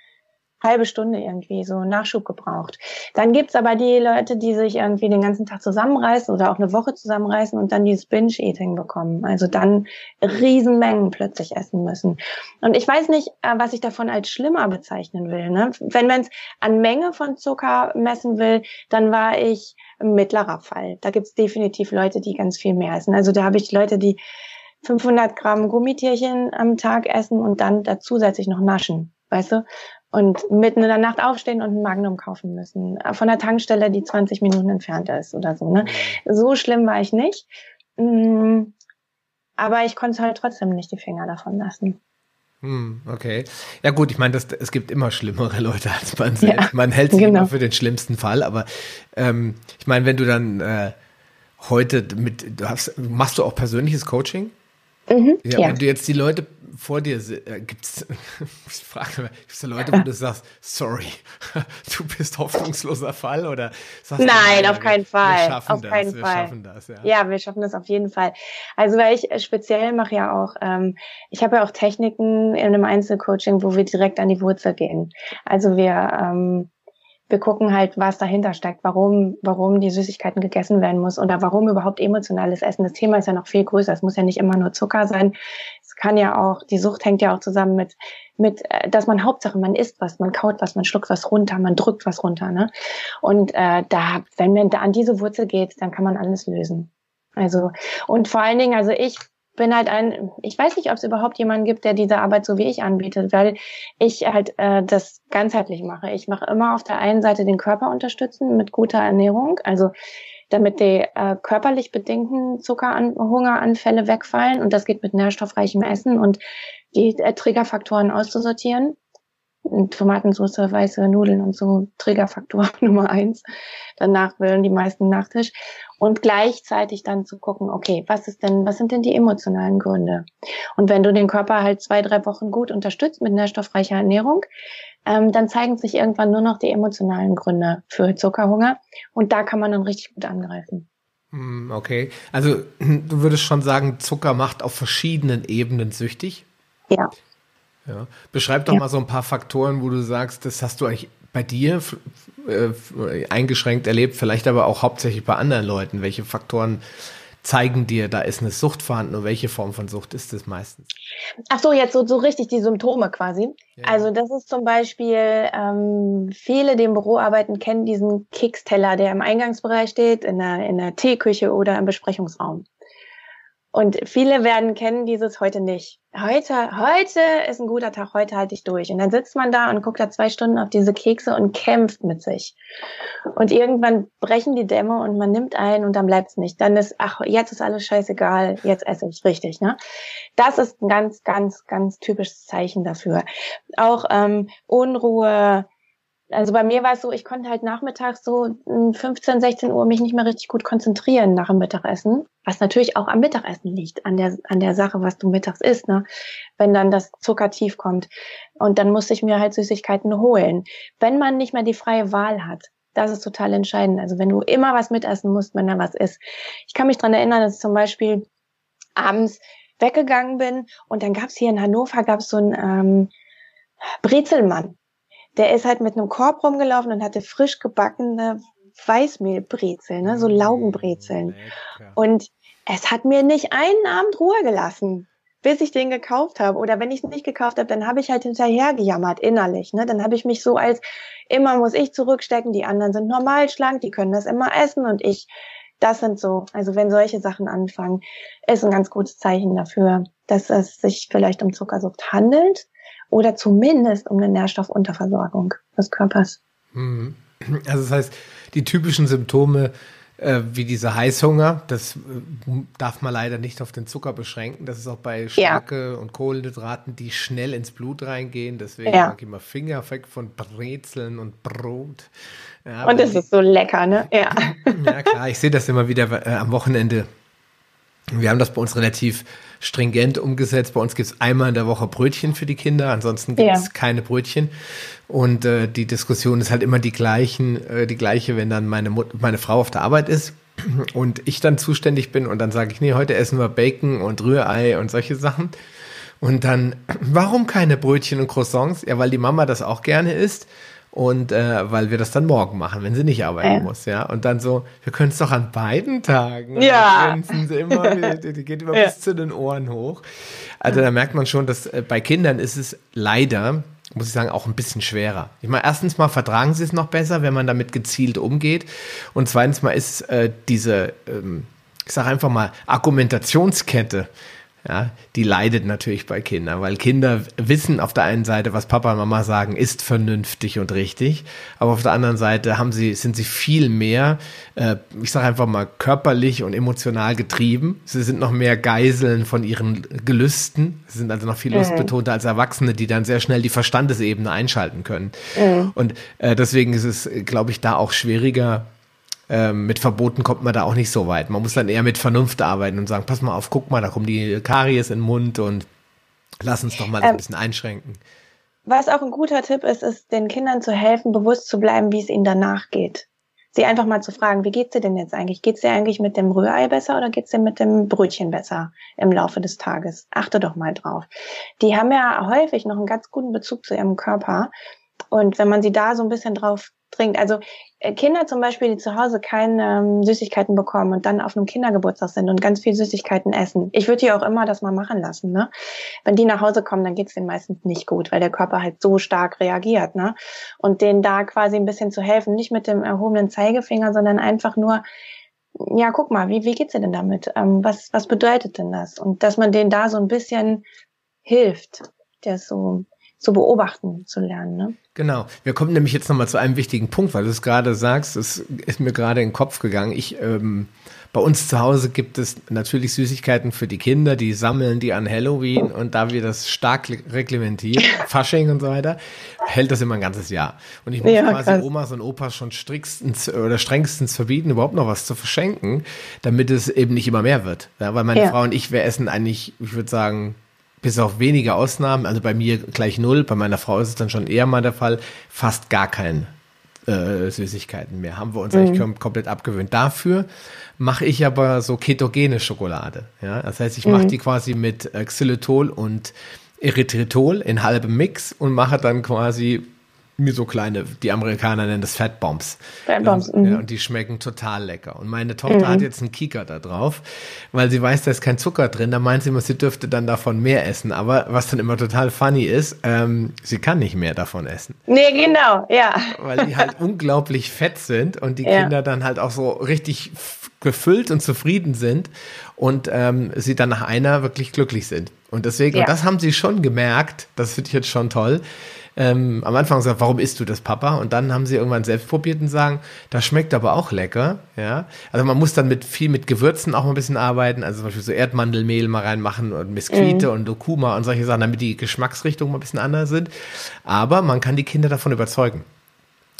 halbe Stunde irgendwie so Nachschub gebraucht. Dann gibt's aber die Leute, die sich irgendwie den ganzen Tag zusammenreißen oder auch eine Woche zusammenreißen und dann dieses Binge-Eating bekommen. Also dann Riesenmengen plötzlich essen müssen. Und ich weiß nicht, äh, was ich davon als schlimmer bezeichnen will. Ne? Wenn man es an Menge von Zucker messen will, dann war ich mittlerer Fall. Da gibt's definitiv Leute, die ganz viel mehr essen. Also da habe ich Leute, die 500 Gramm Gummitierchen am Tag essen und dann dazu zusätzlich noch naschen, weißt du? Und mitten in der Nacht aufstehen und ein Magnum kaufen müssen. Von der Tankstelle, die 20 Minuten entfernt ist oder so, ne? Mhm. So schlimm war ich nicht. Mm, aber ich konnte halt trotzdem nicht die Finger davon lassen. Hm, okay. Ja gut, ich meine, es gibt immer schlimmere Leute als man selbst. Ja, man hält sich genau. immer für den schlimmsten Fall, aber ähm, ich meine, wenn du dann äh, heute mit, du hast, machst du auch persönliches Coaching? Mhm, ja, ja, wenn du jetzt die Leute vor dir äh, gibt's, *laughs* ich frage, gibt's da Leute, wo du sagst, sorry, *laughs* du bist hoffnungsloser Fall oder sagst Nein, du, auf keinen Fall. Wir schaffen auf das, keinen wir Fall. schaffen das, ja. Ja, wir schaffen das auf jeden Fall. Also weil ich speziell mache ja auch, ähm, ich habe ja auch Techniken in einem Einzelcoaching, wo wir direkt an die Wurzel gehen. Also wir ähm, wir gucken halt, was dahinter steckt, warum, warum die Süßigkeiten gegessen werden muss oder warum überhaupt emotionales Essen. Das Thema ist ja noch viel größer. Es muss ja nicht immer nur Zucker sein. Kann ja auch, die Sucht hängt ja auch zusammen mit, mit, äh, dass man Hauptsache, man isst was, man kaut was, man schluckt was runter, man drückt was runter, ne? Und äh, da, wenn man da an diese Wurzel geht, dann kann man alles lösen. Also, und vor allen Dingen, also ich bin halt ein, ich weiß nicht, ob es überhaupt jemanden gibt, der diese Arbeit so wie ich anbietet, weil ich halt äh, das ganzheitlich mache. Ich mache immer auf der einen Seite den Körper unterstützen mit guter Ernährung, also damit die äh, körperlich bedingten Zuckerhungeranfälle wegfallen und das geht mit nährstoffreichem Essen und die äh, Triggerfaktoren auszusortieren. Tomatensauce, weiße Nudeln und so Triggerfaktor *laughs* Nummer eins. Danach wollen die meisten Nachtisch und gleichzeitig dann zu gucken, okay, was ist denn, was sind denn die emotionalen Gründe? Und wenn du den Körper halt zwei, drei Wochen gut unterstützt mit nährstoffreicher Ernährung, ähm, dann zeigen sich irgendwann nur noch die emotionalen Gründe für Zuckerhunger und da kann man dann richtig gut angreifen. Hm, okay, also *clears throat* du würdest schon sagen, Zucker macht auf verschiedenen Ebenen süchtig? Ja. Ja. Beschreib doch ja. mal so ein paar Faktoren, wo du sagst, das hast du eigentlich bei dir äh, eingeschränkt erlebt, vielleicht aber auch hauptsächlich bei anderen Leuten. Welche Faktoren zeigen dir, da ist eine Sucht vorhanden und welche Form von Sucht ist es meistens? Ach so, jetzt so, so richtig die Symptome quasi. Ja. Also das ist zum Beispiel, ähm, viele, die im Büro arbeiten, kennen diesen Keksteller, der im Eingangsbereich steht, in der, in der Teeküche oder im Besprechungsraum. Und viele werden kennen dieses heute nicht. Heute, heute ist ein guter Tag, heute halte ich durch. Und dann sitzt man da und guckt da zwei Stunden auf diese Kekse und kämpft mit sich. Und irgendwann brechen die Dämme und man nimmt ein und dann bleibt's nicht. Dann ist, ach, jetzt ist alles scheißegal, jetzt esse ich richtig. Ne? Das ist ein ganz, ganz, ganz typisches Zeichen dafür. Auch ähm, Unruhe, also bei mir war es so, ich konnte halt nachmittags so 15, 16 Uhr mich nicht mehr richtig gut konzentrieren nach dem Mittagessen, was natürlich auch am Mittagessen liegt, an der, an der Sache, was du mittags isst, ne? wenn dann das Zucker tief kommt. Und dann musste ich mir halt Süßigkeiten holen. Wenn man nicht mehr die freie Wahl hat, das ist total entscheidend. Also wenn du immer was mitessen musst, wenn da was ist. Ich kann mich dran erinnern, dass ich zum Beispiel abends weggegangen bin und dann gab's hier in Hannover gab's so einen ähm, Brezelmann der ist halt mit einem Korb rumgelaufen und hatte frisch gebackene Weißmehlbrezeln, ne, so Laugenbrezeln. Und es hat mir nicht einen Abend Ruhe gelassen, bis ich den gekauft habe. Oder wenn ich es nicht gekauft habe, dann habe ich halt hinterher gejammert innerlich. Ne? Dann habe ich mich so als immer muss ich zurückstecken, die anderen sind normal schlank, die können das immer essen und ich. Das sind so, also wenn solche Sachen anfangen, ist ein ganz gutes Zeichen dafür, dass es sich vielleicht um Zuckersucht handelt oder zumindest um eine Nährstoffunterversorgung des Körpers. Mhm. Also das heißt, die typischen Symptome äh, wie dieser Heißhunger, das äh, darf man leider nicht auf den Zucker beschränken. Das ist auch bei Stärke ja. und Kohlenhydraten, die schnell ins Blut reingehen. Deswegen ja. mag ich immer Finger weg von Brezeln und Brot. Ja, und es ist so lecker, ne? Ja. Ja, klar, ich sehe das immer wieder äh, am Wochenende. Wir haben das bei uns relativ stringent umgesetzt. Bei uns gibt es einmal in der Woche Brötchen für die Kinder, ansonsten gibt es ja. keine Brötchen. Und äh, die Diskussion ist halt immer die gleichen, äh, die gleiche, wenn dann meine Mut meine Frau auf der Arbeit ist *clears throat* und ich dann zuständig bin und dann sage ich, nee, heute essen wir Bacon und Rührei und solche Sachen. Und dann, *clears throat* warum keine Brötchen und Croissants? Ja, weil die Mama das auch gerne isst und äh, weil wir das dann morgen machen, wenn sie nicht arbeiten äh. muss, ja. Und dann so, wir können es doch an beiden Tagen. ja. Sie immer, *laughs* die, die geht immer ja. bis zu den Ohren hoch. Also da merkt man schon, dass äh, bei Kindern ist es leider muss ich sagen, auch ein bisschen schwerer. Ich meine, erstens mal vertragen sie es noch besser, wenn man damit gezielt umgeht. Und zweitens mal ist äh, diese, ähm, ich sage einfach mal, Argumentationskette ja, die leidet natürlich bei Kindern, weil Kinder wissen auf der einen Seite, was Papa und Mama sagen, ist vernünftig und richtig, aber auf der anderen Seite haben sie, sind sie viel mehr, äh, ich sage einfach mal, körperlich und emotional getrieben. Sie sind noch mehr Geiseln von ihren Gelüsten, sie sind also noch viel mhm. lustbetonter als Erwachsene, die dann sehr schnell die Verstandesebene einschalten können. Mhm. Und äh, deswegen ist es, glaube ich, da auch schwieriger, ähm, mit Verboten kommt man da auch nicht so weit. Man muss dann eher mit Vernunft arbeiten und sagen, pass mal auf, guck mal, da kommen die Karies in den Mund und lass uns doch mal ähm, ein bisschen einschränken. Was auch ein guter Tipp ist, ist den Kindern zu helfen, bewusst zu bleiben, wie es ihnen danach geht. Sie einfach mal zu fragen, wie geht's dir denn jetzt eigentlich? Geht's dir eigentlich mit dem Rührei besser oder geht's dir mit dem Brötchen besser im Laufe des Tages? Achte doch mal drauf. Die haben ja häufig noch einen ganz guten Bezug zu ihrem Körper. Und wenn man sie da so ein bisschen drauf dringt. Also äh, Kinder zum Beispiel, die zu Hause keine ähm, Süßigkeiten bekommen und dann auf einem Kindergeburtstag sind und ganz viel Süßigkeiten essen. Ich würde die auch immer das mal machen lassen. Ne? Wenn die nach Hause kommen, dann geht's denen meistens nicht gut, weil der Körper halt so stark reagiert. Ne? Und denen da quasi ein bisschen zu helfen, nicht mit dem erhobenen Zeigefinger, sondern einfach nur, ja, guck mal, wie, wie geht's dir denn damit? Ähm, was, was bedeutet denn das? Und dass man denen da so ein bisschen hilft, der so zu beobachten zu lernen. Ne? Genau. Wir kommen nämlich jetzt nochmal zu einem wichtigen Punkt, weil du es gerade sagst, das ist mir gerade in den Kopf gegangen. Ich, ähm, bei uns zu Hause gibt es natürlich Süßigkeiten für die Kinder, die sammeln die an Halloween und da wir das stark reglementieren, *laughs* Fasching und so weiter, hält das immer ein ganzes Jahr. Und ich muss ja, quasi krass. Omas und Opas schon strickstens oder strengstens verbieten, überhaupt noch was zu verschenken, damit es eben nicht immer mehr wird. Ja, weil meine ja. Frau und ich, wir essen eigentlich, ich würde sagen, bis auf wenige Ausnahmen, also bei mir gleich null, bei meiner Frau ist es dann schon eher mal der Fall, fast gar kein äh, Süßigkeiten mehr. Haben wir uns mhm. eigentlich komplett abgewöhnt. Dafür mache ich aber so ketogene Schokolade. Ja? Das heißt, ich mache mhm. die quasi mit äh, Xylitol und Erythritol in halbem Mix und mache dann quasi mir so kleine, die Amerikaner nennen das Fat Bombs. Fat Bombs. Und, mhm. ja, und die schmecken total lecker. Und meine Tochter mhm. hat jetzt einen Kika da drauf, weil sie weiß, da ist kein Zucker drin. Da meint sie immer, sie dürfte dann davon mehr essen. Aber was dann immer total funny ist, ähm, sie kann nicht mehr davon essen. Nee, genau, ja. Weil die halt unglaublich fett sind und die ja. Kinder dann halt auch so richtig gefüllt und zufrieden sind und ähm, sie dann nach einer wirklich glücklich sind. Und deswegen, ja. und das haben sie schon gemerkt, das finde ich jetzt schon toll, ähm, am Anfang gesagt, warum isst du das, Papa? Und dann haben sie irgendwann selbst probiert und sagen, das schmeckt aber auch lecker. Ja, also man muss dann mit viel mit Gewürzen auch mal ein bisschen arbeiten, also zum Beispiel so Erdmandelmehl mal reinmachen und Biskuite mhm. und Dokuma und solche Sachen, damit die Geschmacksrichtungen mal ein bisschen anders sind. Aber man kann die Kinder davon überzeugen.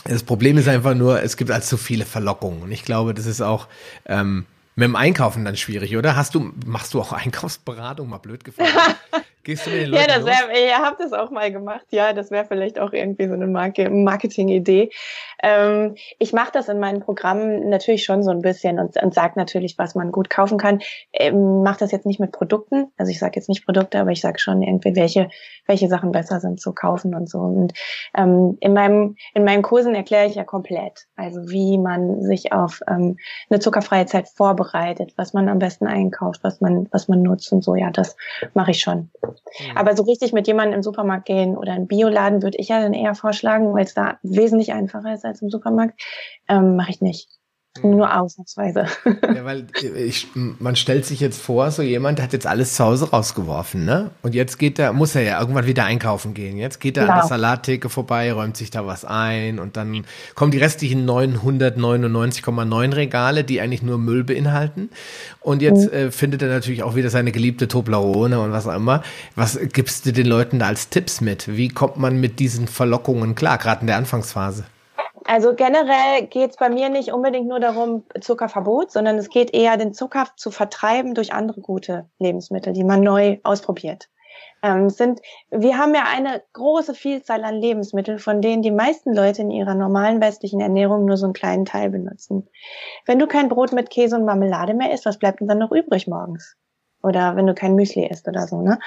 Das Problem ist einfach nur, es gibt allzu viele Verlockungen. Und ich glaube, das ist auch ähm, mit dem Einkaufen dann schwierig, oder? Hast du, machst du auch *laughs* Einkaufsberatung, mal blöd gefragt? *laughs* Gehst du mit den Leuten Ja, das wär, ihr habt das auch mal gemacht. Ja, das wäre vielleicht auch irgendwie so eine Marketing-Idee. Ähm, ich mache das in meinen Programmen natürlich schon so ein bisschen und, und sage natürlich, was man gut kaufen kann. Ähm, mache das jetzt nicht mit Produkten. Also ich sage jetzt nicht Produkte, aber ich sage schon irgendwie, welche, welche Sachen besser sind zu kaufen und so. Und ähm, in, meinem, in meinen Kursen erkläre ich ja komplett, also wie man sich auf ähm, eine zuckerfreie Zeit vorbereitet, was man am besten einkauft, was man, was man nutzt und so. Ja, das mache ich schon. Mhm. Aber so richtig mit jemandem im Supermarkt gehen oder im Bioladen würde ich ja dann eher vorschlagen, weil es da wesentlich einfacher ist als im Supermarkt. Ähm, Mache ich nicht. Mhm. Nur ausnahmsweise. *laughs* Ja, weil ich, man stellt sich jetzt vor, so jemand hat jetzt alles zu Hause rausgeworfen, ne? Und jetzt geht er, muss er ja irgendwann wieder einkaufen gehen. Jetzt geht er genau. an der Salattheke vorbei, räumt sich da was ein und dann kommen die restlichen 999,9 Regale, die eigentlich nur Müll beinhalten. Und jetzt mhm. äh, findet er natürlich auch wieder seine geliebte Toblerone und was auch immer. Was gibst du den Leuten da als Tipps mit? Wie kommt man mit diesen Verlockungen klar, gerade in der Anfangsphase? Also generell geht es bei mir nicht unbedingt nur darum, Zuckerverbot, sondern es geht eher, den Zucker zu vertreiben durch andere gute Lebensmittel, die man neu ausprobiert. Ähm, sind, wir haben ja eine große Vielzahl an Lebensmitteln, von denen die meisten Leute in ihrer normalen westlichen Ernährung nur so einen kleinen Teil benutzen. Wenn du kein Brot mit Käse und Marmelade mehr isst, was bleibt denn dann noch übrig morgens? Oder wenn du kein Müsli isst oder so. Ne?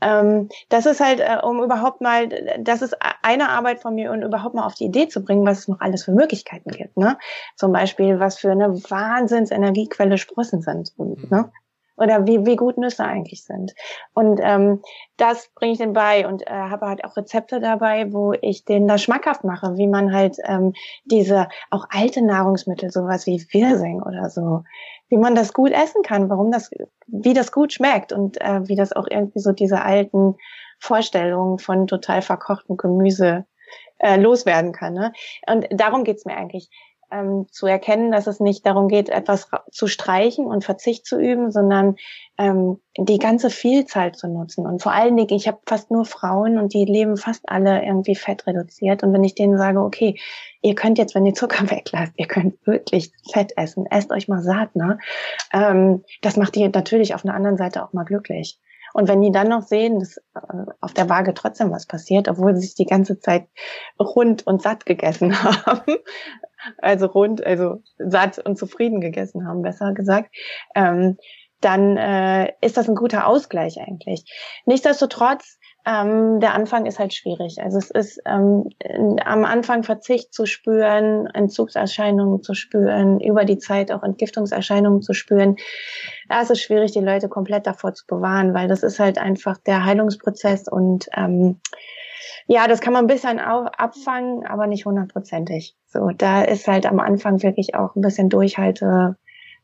Ähm, das ist halt, äh, um überhaupt mal, das ist eine Arbeit von mir und überhaupt mal auf die Idee zu bringen, was es noch alles für Möglichkeiten gibt. Ne? Zum Beispiel, was für eine Wahnsinnsenergiequelle Sprossen sind. Mhm. Ne? oder wie, wie gut Nüsse eigentlich sind. Und ähm, das bringe ich denen bei und äh, habe halt auch Rezepte dabei, wo ich denen das schmackhaft mache, wie man halt ähm, diese auch alte Nahrungsmittel, sowas wie Wirsing oder so, wie man das gut essen kann, warum das, wie das gut schmeckt und äh, wie das auch irgendwie so diese alten Vorstellungen von total verkochtem Gemüse äh, loswerden kann. Ne? Und darum geht's mir eigentlich ähm, zu erkennen, dass es nicht darum geht, etwas zu streichen und Verzicht zu üben, sondern ähm, die ganze Vielzahl zu nutzen. Und vor allen Dingen, ich habe fast nur Frauen und die leben fast alle irgendwie fett reduziert. Und wenn ich denen sage, okay, ihr könnt jetzt, wenn ihr Zucker *laughs* weglasst, ihr könnt wirklich Fett essen, esst euch mal satt, ne? Ähm, das macht die natürlich auf einer anderen Seite auch mal glücklich. Und wenn die dann noch sehen, dass äh, auf der Waage trotzdem was passiert, obwohl sie sich die ganze Zeit rund und satt gegessen *laughs* haben, also rund, also satt und zufrieden gegessen haben, besser gesagt, ähm, dann äh, ist das ein guter Ausgleich eigentlich. Nichtsdestotrotz, ähm, der Anfang ist halt schwierig. Also es ist ähm, am Anfang Verzicht zu spüren, Entzugserscheinungen zu spüren, über die Zeit auch Entgiftungserscheinungen zu spüren. Ist es schwierig, die Leute komplett davor zu bewahren, weil das ist halt einfach der Heilungsprozess und ähm, ja, das kann man ein bisschen abfangen, aber nicht hundertprozentig. So, da ist halt am Anfang wirklich auch ein bisschen Durchhaltekraft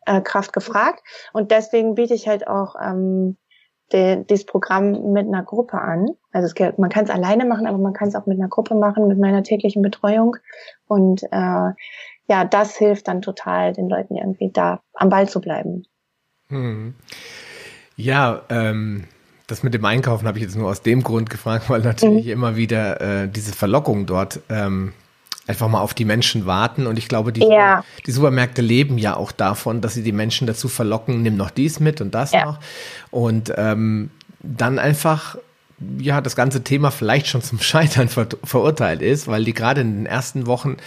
äh, gefragt. Und deswegen biete ich halt auch ähm, dieses Programm mit einer Gruppe an. Also es, man kann es alleine machen, aber man kann es auch mit einer Gruppe machen, mit meiner täglichen Betreuung. Und äh, ja, das hilft dann total, den Leuten irgendwie da am Ball zu bleiben. Hm. Ja, ähm, das mit dem Einkaufen habe ich jetzt nur aus dem Grund gefragt, weil natürlich mhm. immer wieder äh, diese Verlockung dort ähm, einfach mal auf die Menschen warten. Und ich glaube, die, ja. die Supermärkte leben ja auch davon, dass sie die Menschen dazu verlocken, nimm noch dies mit und das ja. noch. Und ähm, dann einfach ja das ganze Thema vielleicht schon zum *laughs* Scheitern ver verurteilt ist, weil die gerade in den ersten Wochen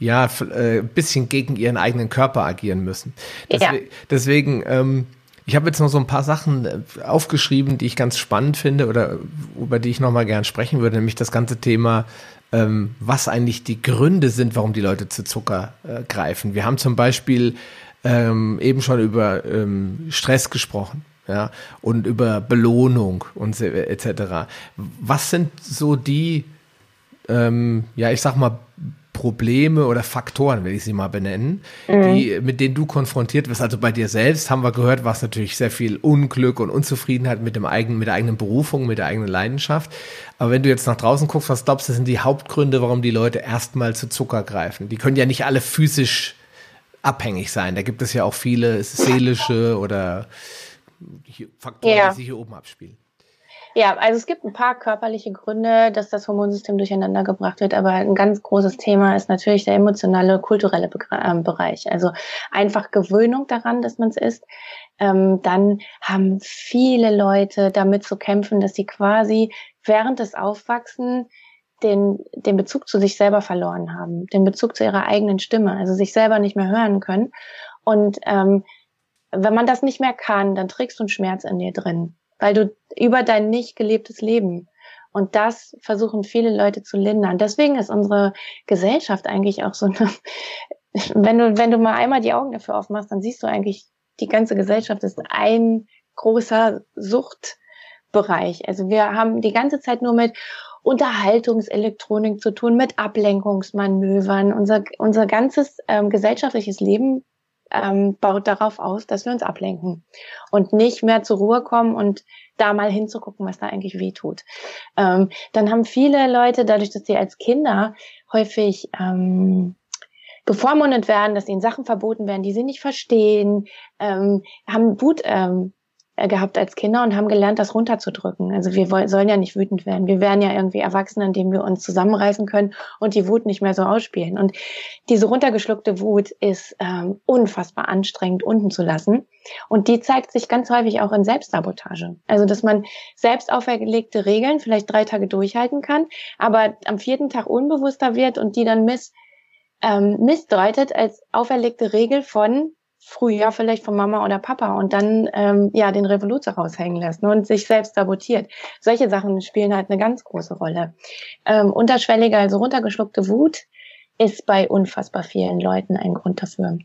ja äh, ein bisschen gegen ihren eigenen Körper agieren müssen. Deswegen, ja. deswegen ähm, ich habe jetzt noch so ein paar Sachen äh, aufgeschrieben, die ich ganz spannend finde oder über die ich nochmal gern sprechen würde, nämlich das ganze Thema, ähm, was eigentlich die Gründe sind, warum die Leute zu Zucker äh, greifen. Wir haben zum Beispiel ähm, eben schon über ähm, Stress gesprochen. Ja, und über Belohnung und etc. Was sind so die, ähm, ja, ich sag mal, Probleme oder Faktoren, will ich sie mal benennen, mhm. die, mit denen du konfrontiert wirst. Also bei dir selbst haben wir gehört, was natürlich sehr viel Unglück und Unzufriedenheit mit dem eigenen, mit der eigenen Berufung, mit der eigenen Leidenschaft. Aber wenn du jetzt nach draußen guckst, was glaubst du, sind die Hauptgründe, warum die Leute erstmal zu Zucker greifen? Die können ja nicht alle physisch abhängig sein. Da gibt es ja auch viele seelische oder Faktoren, ja. die sich hier oben abspielen. Ja, also es gibt ein paar körperliche Gründe, dass das Hormonsystem durcheinander gebracht wird, aber ein ganz großes Thema ist natürlich der emotionale, kulturelle Be äh, Bereich. Also einfach Gewöhnung daran, dass man es isst. Ähm, dann haben viele Leute damit zu kämpfen, dass sie quasi während des Aufwachsen den, den Bezug zu sich selber verloren haben, den Bezug zu ihrer eigenen Stimme, also sich selber nicht mehr hören können. Und ähm, wenn man das nicht mehr kann, dann trägst du einen Schmerz in dir drin weil du über dein nicht gelebtes Leben und das versuchen viele Leute zu lindern. Deswegen ist unsere Gesellschaft eigentlich auch so eine, *laughs* wenn du, wenn du mal einmal die Augen dafür aufmachst, dann siehst du eigentlich, die ganze Gesellschaft ist ein großer Suchtbereich. Also wir haben die ganze Zeit nur mit Unterhaltungselektronik zu tun, mit Ablenkungsmanövern. Unser, unser ganzes ähm, gesellschaftliches Leben ähm, baut darauf aus, dass wir uns ablenken und nicht mehr zur Ruhe kommen und da mal hinzugucken, was da eigentlich weh tut. Ähm, dann haben viele Leute, dadurch, dass sie als Kinder häufig ähm, bevormundet werden, dass ihnen Sachen verboten werden, die sie nicht verstehen, ähm, haben Wut ähm, äh, gehabt als Kinder und haben gelernt, das runterzudrücken. Also wir wollen, sollen ja nicht wütend werden. Wir werden ja irgendwie erwachsen, indem wir uns zusammenreißen können und die Wut nicht mehr so ausspielen. Und diese runtergeschluckte Wut ist ähm, unfassbar anstrengend unten zu lassen. Und die zeigt sich ganz häufig auch in Selbstsabotage. Also dass man selbst auferlegte Regeln vielleicht drei Tage durchhalten kann, aber am vierten Tag unbewusster wird und die dann miss, ähm, missdeutet als auferlegte Regel von früher vielleicht von Mama oder Papa und dann ähm, ja den Revoluzer raushängen lässt und sich selbst sabotiert. Solche Sachen spielen halt eine ganz große Rolle. Ähm, unterschwellige, also runtergeschluckte Wut ist bei unfassbar vielen Leuten ein Grund dafür.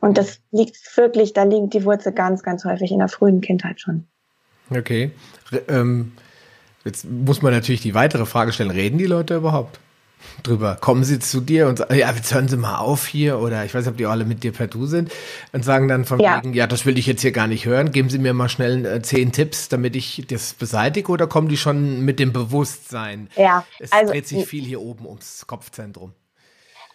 Und das liegt wirklich, da liegt die Wurzel ganz, ganz häufig in der frühen Kindheit schon. Okay. Ähm, jetzt muss man natürlich die weitere Frage stellen, reden die Leute überhaupt? Drüber. Kommen sie zu dir und sagen, ja, jetzt hören Sie mal auf hier oder ich weiß nicht, ob die alle mit dir per Du sind und sagen dann von ja. wegen, ja, das will ich jetzt hier gar nicht hören. Geben Sie mir mal schnell äh, zehn Tipps, damit ich das beseitige oder kommen die schon mit dem Bewusstsein? Ja, es also, dreht sich viel hier oben ums Kopfzentrum.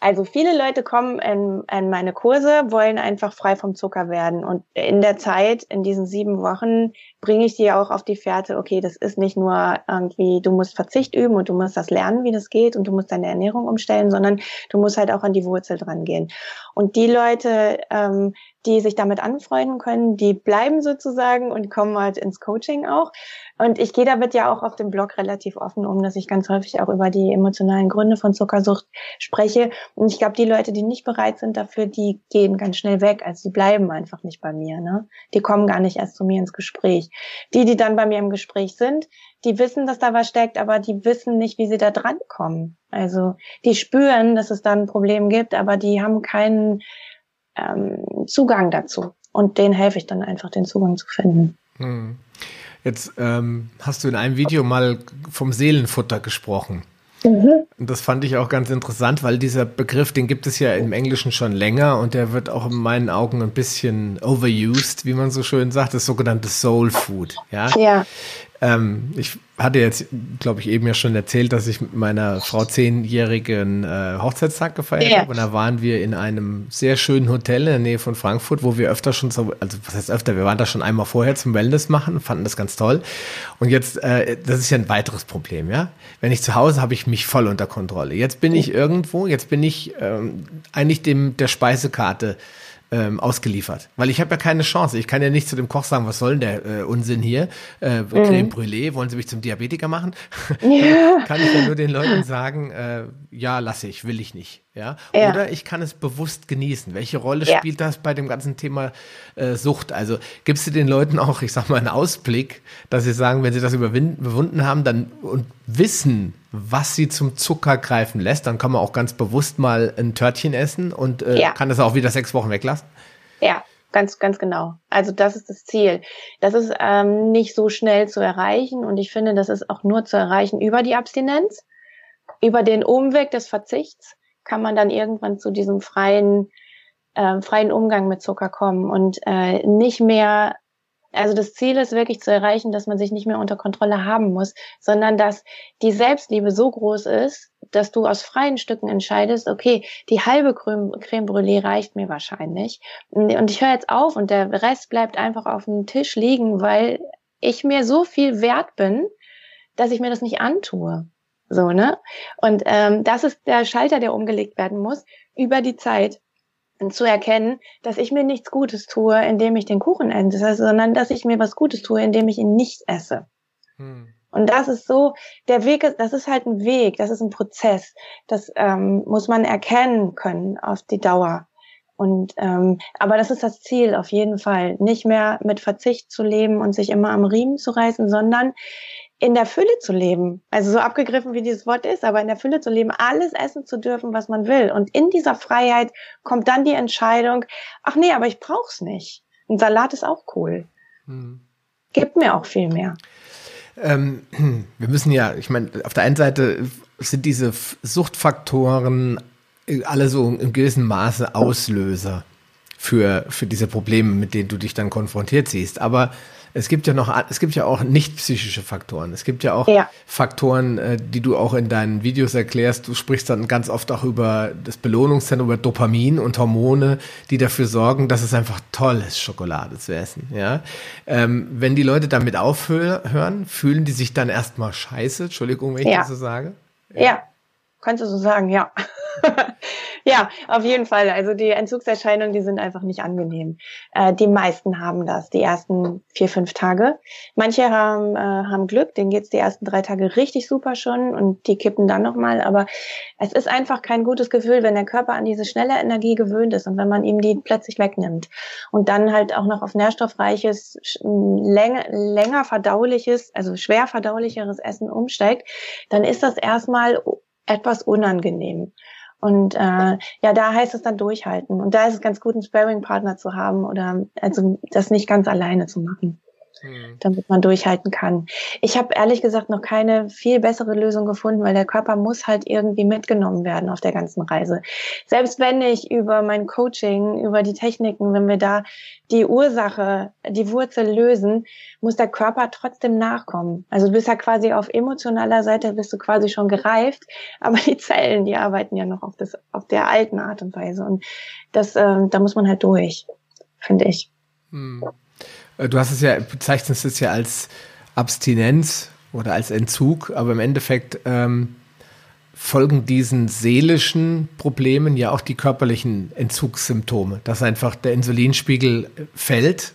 Also viele Leute kommen in, in meine Kurse, wollen einfach frei vom Zucker werden. Und in der Zeit, in diesen sieben Wochen, bringe ich die auch auf die Fährte, okay, das ist nicht nur irgendwie, du musst Verzicht üben und du musst das lernen, wie das geht und du musst deine Ernährung umstellen, sondern du musst halt auch an die Wurzel dran gehen. Und die Leute, ähm, die sich damit anfreunden können, die bleiben sozusagen und kommen halt ins Coaching auch. Und ich gehe damit ja auch auf dem Blog relativ offen um, dass ich ganz häufig auch über die emotionalen Gründe von Zuckersucht spreche. Und ich glaube, die Leute, die nicht bereit sind dafür, die gehen ganz schnell weg. Also die bleiben einfach nicht bei mir. Ne? Die kommen gar nicht erst zu mir ins Gespräch. Die, die dann bei mir im Gespräch sind, die wissen, dass da was steckt, aber die wissen nicht, wie sie da dran kommen. Also die spüren, dass es da ein Problem gibt, aber die haben keinen ähm, Zugang dazu. Und denen helfe ich dann einfach, den Zugang zu finden. Hm. Jetzt ähm, hast du in einem Video mal vom Seelenfutter gesprochen. Mhm. Und das fand ich auch ganz interessant, weil dieser Begriff, den gibt es ja im Englischen schon länger und der wird auch in meinen Augen ein bisschen overused, wie man so schön sagt, das sogenannte Soul Food. Ja. ja. Ähm, ich hatte jetzt, glaube ich, eben ja schon erzählt, dass ich mit meiner Frau zehnjährigen äh, Hochzeitstag gefeiert ja. habe. Und da waren wir in einem sehr schönen Hotel in der Nähe von Frankfurt, wo wir öfter schon so, also was heißt öfter, wir waren da schon einmal vorher zum Wellness machen, fanden das ganz toll. Und jetzt, äh, das ist ja ein weiteres Problem, ja. Wenn ich zu Hause habe ich mich voll unter Kontrolle. Jetzt bin ich irgendwo, jetzt bin ich ähm, eigentlich dem der Speisekarte ähm, ausgeliefert. Weil ich habe ja keine Chance. Ich kann ja nicht zu dem Koch sagen, was soll denn der äh, Unsinn hier? Äh, Creme mhm. Brûlée, wollen Sie mich zum Diabetiker machen? *laughs* Ja. kann ich ja nur den Leuten sagen, äh, ja, lasse ich, will ich nicht. Ja? ja? Oder ich kann es bewusst genießen. Welche Rolle ja. spielt das bei dem ganzen Thema äh, Sucht? Also gibst du den Leuten auch, ich sag mal, einen Ausblick, dass sie sagen, wenn sie das überwunden haben, dann und wissen, was sie zum Zucker greifen lässt, dann kann man auch ganz bewusst mal ein Törtchen essen und äh, ja. kann das auch wieder sechs Wochen weglassen? Ja, ganz, ganz genau. Also das ist das Ziel. Das ist ähm, nicht so schnell zu erreichen und ich finde, das ist auch nur zu erreichen über die Abstinenz, über den Umweg des Verzichts kann man dann irgendwann zu diesem freien, äh, freien Umgang mit Zucker kommen und äh, nicht mehr, also das Ziel ist wirklich zu erreichen, dass man sich nicht mehr unter Kontrolle haben muss, sondern dass die Selbstliebe so groß ist, dass du aus freien Stücken entscheidest, okay, die halbe Creme, Creme Brûlée reicht mir wahrscheinlich und ich höre jetzt auf und der Rest bleibt einfach auf dem Tisch liegen, weil ich mir so viel wert bin, dass ich mir das nicht antue. So, ne? Und ähm, das ist der Schalter, der umgelegt werden muss, über die Zeit zu erkennen, dass ich mir nichts Gutes tue, indem ich den Kuchen esse, sondern dass ich mir was Gutes tue, indem ich ihn nicht esse. Hm. Und das ist so, der Weg ist, das ist halt ein Weg, das ist ein Prozess. Das ähm, muss man erkennen können auf die Dauer. Und ähm, aber das ist das Ziel auf jeden Fall, nicht mehr mit Verzicht zu leben und sich immer am Riemen zu reißen, sondern in der Fülle zu leben. Also so abgegriffen wie dieses Wort ist, aber in der Fülle zu leben, alles essen zu dürfen, was man will. Und in dieser Freiheit kommt dann die Entscheidung, ach nee, aber ich brauch's nicht. Ein Salat ist auch cool. Hm. Gibt mir auch viel mehr. Ähm, wir müssen ja, ich meine, auf der einen Seite sind diese Suchtfaktoren alle so in gewissem Maße Auslöser für, für diese Probleme, mit denen du dich dann konfrontiert siehst. Aber es gibt ja noch, es gibt ja auch nicht psychische Faktoren. Es gibt ja auch ja. Faktoren, äh, die du auch in deinen Videos erklärst. Du sprichst dann ganz oft auch über das Belohnungszentrum, über Dopamin und Hormone, die dafür sorgen, dass es einfach toll ist, Schokolade zu essen. Ja, ähm, wenn die Leute damit aufhören, fühlen die sich dann erstmal scheiße. Entschuldigung, wenn ich ja. das so sage. Ja. ja, kannst du so sagen, ja. *laughs* Ja, auf jeden Fall. Also die Entzugserscheinungen, die sind einfach nicht angenehm. Äh, die meisten haben das, die ersten vier, fünf Tage. Manche haben, äh, haben Glück, denen geht's die ersten drei Tage richtig super schon und die kippen dann nochmal. Aber es ist einfach kein gutes Gefühl, wenn der Körper an diese schnelle Energie gewöhnt ist und wenn man ihm die plötzlich wegnimmt. Und dann halt auch noch auf nährstoffreiches, länger, länger verdauliches, also schwer verdaulicheres Essen umsteigt, dann ist das erstmal etwas unangenehm. Und äh, ja, da heißt es dann durchhalten. Und da ist es ganz gut, einen Sparring-Partner zu haben oder also das nicht ganz alleine zu machen mhm. damit man durchhalten kann. Ich habe ehrlich gesagt noch keine viel bessere Lösung gefunden, weil der Körper muss halt irgendwie mitgenommen werden auf der ganzen Reise. Selbst wenn ich über mein Coaching, über die Techniken, wenn wir da die Ursache, die Wurzel lösen, muss der Körper trotzdem nachkommen. Also du bist ja quasi auf emotionaler Seite bist du quasi schon gereift, *laughs* aber die Zellen, die arbeiten ja noch auf das, auf der alten Art und Weise und das, äh, da muss man halt durch, finde ich. Hm. Äh, du hast es ja, bezeichnest es ja als Abstinenz oder als Entzug, aber im Endeffekt ähm, folgen diesen seelischen Problemen ja auch die körperlichen Entzugssymptome, dass einfach der Insulinspiegel fällt,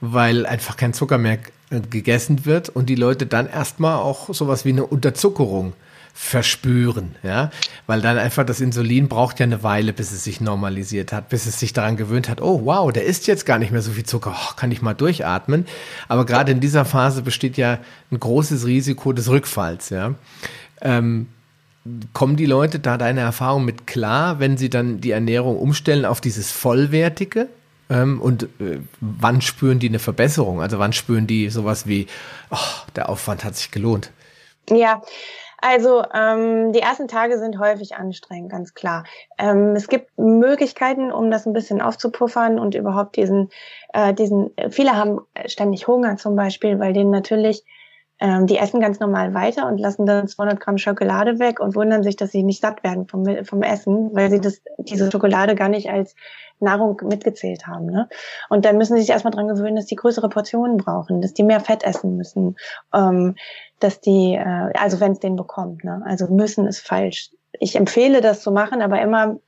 weil einfach kein Zucker mehr äh, gegessen wird und die Leute dann erstmal auch sowas wie eine Unterzuckerung verspüren, ja, weil dann einfach das Insulin braucht ja eine Weile, bis es sich normalisiert hat, bis es sich daran gewöhnt hat, oh wow, der isst jetzt gar nicht mehr so viel Zucker, oh, kann ich mal durchatmen. Aber gerade in dieser Phase besteht ja ein großes Risiko des Rückfalls, ja. Ähm, kommen die Leute da deine Erfahrung mit klar, wenn sie dann die Ernährung umstellen auf dieses vollwertige? Ähm, und äh, wann spüren die eine Verbesserung? Also wann spüren die sowas wie, oh, der Aufwand hat sich gelohnt? Ja, also ähm, die ersten Tage sind häufig anstrengend, ganz klar. Ähm, es gibt Möglichkeiten, um das ein bisschen aufzupuffern und überhaupt diesen, äh, diesen. Viele haben ständig Hunger zum Beispiel, weil denen natürlich ähm, die essen ganz normal weiter und lassen dann 200 Gramm Schokolade weg und wundern sich, dass sie nicht satt werden vom, vom Essen, weil sie das, diese Schokolade gar nicht als Nahrung mitgezählt haben. Ne? Und dann müssen sie sich erstmal dran gewöhnen, dass die größere Portionen brauchen, dass die mehr Fett essen müssen, ähm, dass die, äh, also wenn es den bekommt. Ne? Also müssen ist falsch. Ich empfehle das zu machen, aber immer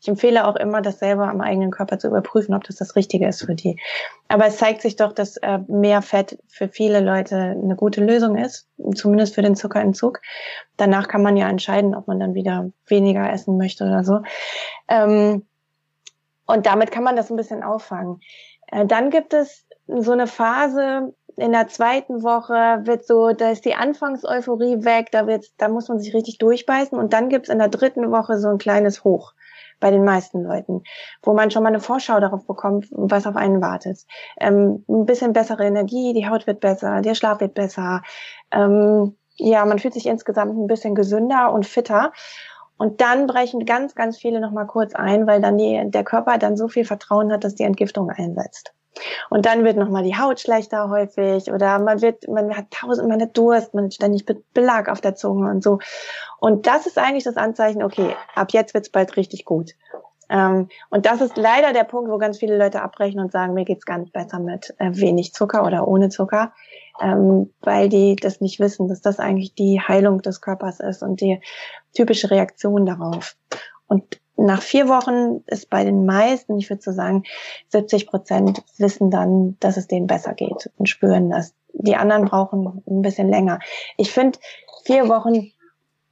ich empfehle auch immer, das selber am eigenen Körper zu überprüfen, ob das das Richtige ist für die. Aber es zeigt sich doch, dass äh, mehr Fett für viele Leute eine gute Lösung ist, zumindest für den Zuckerentzug. Danach kann man ja entscheiden, ob man dann wieder weniger essen möchte oder so. Ähm, und damit kann man das ein bisschen auffangen. Äh, dann gibt es so eine Phase, in der zweiten Woche wird so, da ist die Anfangseuphorie weg, da wird, da muss man sich richtig durchbeißen und dann gibt's in der dritten Woche so ein kleines Hoch bei den meisten Leuten, wo man schon mal eine Vorschau darauf bekommt, was auf einen wartet. Ähm, ein bisschen bessere Energie, die Haut wird besser, der Schlaf wird besser. Ähm, ja, man fühlt sich insgesamt ein bisschen gesünder und fitter. Und dann brechen ganz, ganz viele nochmal kurz ein, weil dann die, der Körper dann so viel Vertrauen hat, dass die Entgiftung einsetzt. Und dann wird nochmal die Haut schlechter häufig oder man wird, man hat tausend, man hat Durst, man hat ständig Belag auf der Zunge und so. Und das ist eigentlich das Anzeichen, okay, ab jetzt wird's bald richtig gut. Ähm, und das ist leider der Punkt, wo ganz viele Leute abbrechen und sagen, mir geht's gar nicht besser mit äh, wenig Zucker oder ohne Zucker, ähm, weil die das nicht wissen, dass das eigentlich die Heilung des Körpers ist und die typische Reaktion darauf. Und nach vier Wochen ist bei den meisten, ich würde so sagen, 70 Prozent wissen dann, dass es denen besser geht und spüren das. Die anderen brauchen ein bisschen länger. Ich finde vier Wochen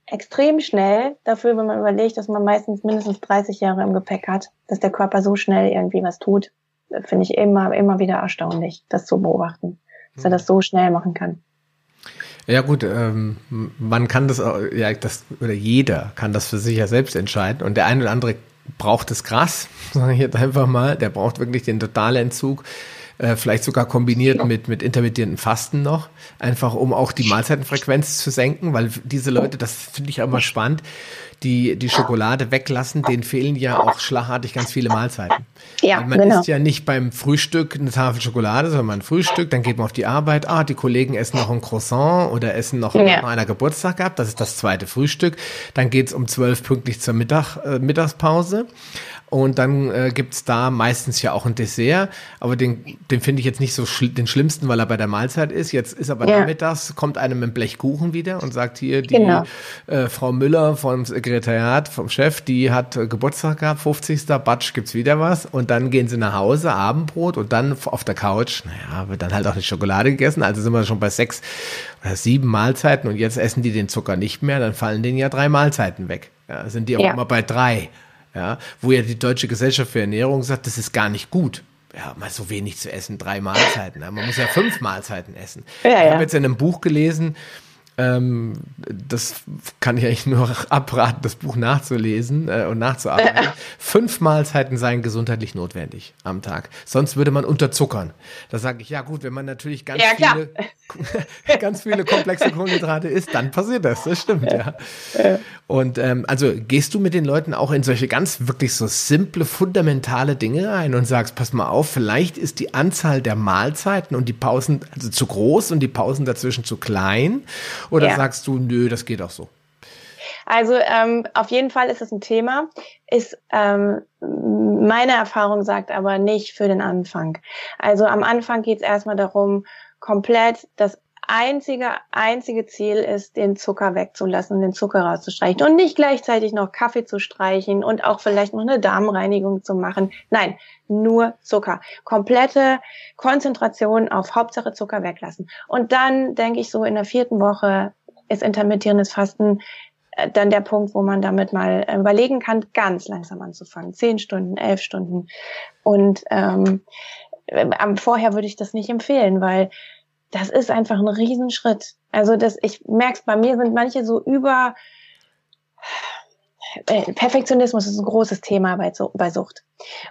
extrem schnell dafür, wenn man überlegt, dass man meistens mindestens 30 Jahre im Gepäck hat, dass der Körper so schnell irgendwie was tut, finde ich immer, immer wieder erstaunlich, das zu beobachten, dass er das so schnell machen kann. Ja gut, ähm, man kann das, ja, das, oder jeder kann das für sich ja selbst entscheiden. Und der eine oder andere braucht es krass, *laughs* sage ich jetzt einfach mal, der braucht wirklich den totalen Entzug, äh, vielleicht sogar kombiniert mit, mit intermittierenden Fasten noch, einfach um auch die Mahlzeitenfrequenz zu senken, weil diese Leute, das finde ich auch immer spannend, die die Schokolade weglassen, denen fehlen ja auch schlagartig ganz viele Mahlzeiten. Ja, man genau. isst ja nicht beim Frühstück eine Tafel Schokolade, sondern man Frühstück, dann geht man auf die Arbeit, ah, die Kollegen essen noch ein Croissant oder essen noch ja. einer Geburtstag gehabt, das ist das zweite Frühstück. Dann geht's um zwölf pünktlich zur Mittag, äh, Mittagspause. Und dann äh, gibt's da meistens ja auch ein Dessert, aber den, den finde ich jetzt nicht so schl den schlimmsten, weil er bei der Mahlzeit ist. Jetzt ist aber ja. nachmittags, kommt einem mit Blech Kuchen wieder und sagt hier, die genau. äh, Frau Müller vom Sekretariat, vom Chef, die hat äh, Geburtstag gehabt, 50. Batsch, gibt's wieder was. Und dann gehen sie nach Hause, Abendbrot und dann auf der Couch, naja, wird dann halt auch eine Schokolade gegessen. Also sind wir schon bei sechs oder sieben Mahlzeiten und jetzt essen die den Zucker nicht mehr, dann fallen denen ja drei Mahlzeiten weg. Ja, sind die auch ja. immer bei drei ja, wo ja die Deutsche Gesellschaft für Ernährung sagt, das ist gar nicht gut. Ja, mal so wenig zu essen, drei Mahlzeiten. Man muss ja fünf Mahlzeiten essen. Ja, ich habe jetzt in einem Buch gelesen, ähm, das kann ich eigentlich nur abraten, das Buch nachzulesen äh, und nachzuarbeiten. *laughs* Fünf Mahlzeiten seien gesundheitlich notwendig am Tag. Sonst würde man unterzuckern. Da sage ich, ja gut, wenn man natürlich ganz ja, viele, *laughs* ganz viele komplexe Kohlenhydrate isst, dann passiert das. Das stimmt, ja. Und ähm, also gehst du mit den Leuten auch in solche ganz wirklich so simple, fundamentale Dinge rein und sagst, pass mal auf, vielleicht ist die Anzahl der Mahlzeiten und die Pausen also zu groß und die Pausen dazwischen zu klein oder ja. sagst du, nö, das geht auch so? Also ähm, auf jeden Fall ist es ein Thema. Ist ähm, meine Erfahrung sagt aber nicht für den Anfang. Also am Anfang geht es erstmal darum, komplett das einzige, einzige Ziel ist, den Zucker wegzulassen, den Zucker rauszustreichen und nicht gleichzeitig noch Kaffee zu streichen und auch vielleicht noch eine Darmreinigung zu machen. Nein, nur Zucker. Komplette Konzentration auf Hauptsache Zucker weglassen. Und dann denke ich so in der vierten Woche ist intermittierendes Fasten äh, dann der Punkt, wo man damit mal äh, überlegen kann, ganz langsam anzufangen. Zehn Stunden, elf Stunden. Und ähm, vorher würde ich das nicht empfehlen, weil das ist einfach ein Riesenschritt. Also das, ich merke es bei mir sind manche so über äh, Perfektionismus ist ein großes Thema bei, bei Sucht.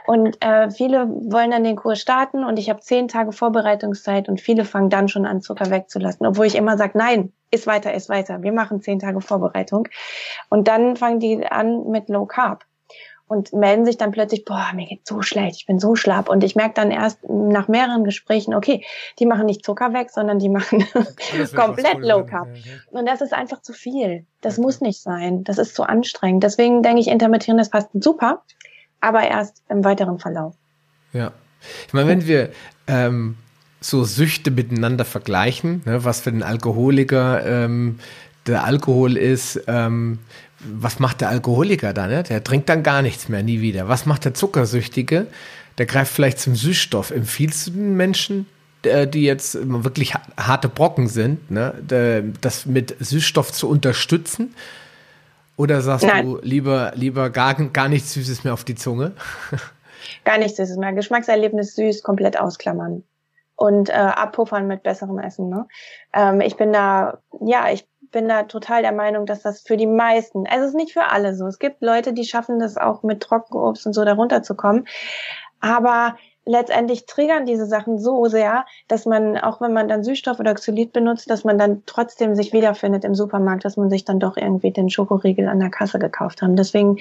Und äh, viele wollen dann den Kurs starten und ich habe zehn Tage Vorbereitungszeit und viele fangen dann schon an, Zucker wegzulassen, obwohl ich immer sage, nein, ist weiter, ist weiter. Wir machen zehn Tage Vorbereitung. Und dann fangen die an mit Low Carb und melden sich dann plötzlich, boah, mir geht so schlecht, ich bin so schlapp. Und ich merke dann erst nach mehreren Gesprächen, okay, die machen nicht Zucker weg, sondern die machen *laughs* *laughs* komplett Low Carb. Und das ist einfach zu viel. Das okay. muss nicht sein. Das ist zu anstrengend. Deswegen denke ich, intermittierendes Fasten super, aber erst im weiteren Verlauf. Ja. Ich meine, wenn wir ähm, so Süchte miteinander vergleichen, ne, was für den Alkoholiker ähm, der Alkohol ist, ähm, was macht der Alkoholiker da? Ne? Der trinkt dann gar nichts mehr, nie wieder. Was macht der Zuckersüchtige? Der greift vielleicht zum Süßstoff. Empfiehlst du den Menschen, die jetzt wirklich harte Brocken sind, ne, das mit Süßstoff zu unterstützen? Oder sagst Nein. du lieber, lieber gar, gar nichts Süßes mehr auf die Zunge? *laughs* Gar nichts Süßes mehr. Geschmackserlebnis süß, komplett ausklammern. Und äh, abpuffern mit besserem Essen. Ne? Ähm, ich bin da, ja, ich bin da total der Meinung, dass das für die meisten, also es ist nicht für alle so. Es gibt Leute, die schaffen das auch mit Trockenobst und so darunter zu kommen. Aber letztendlich triggern diese Sachen so sehr, dass man, auch wenn man dann Süßstoff oder Xylit benutzt, dass man dann trotzdem sich wiederfindet im Supermarkt, dass man sich dann doch irgendwie den Schokoriegel an der Kasse gekauft hat. Deswegen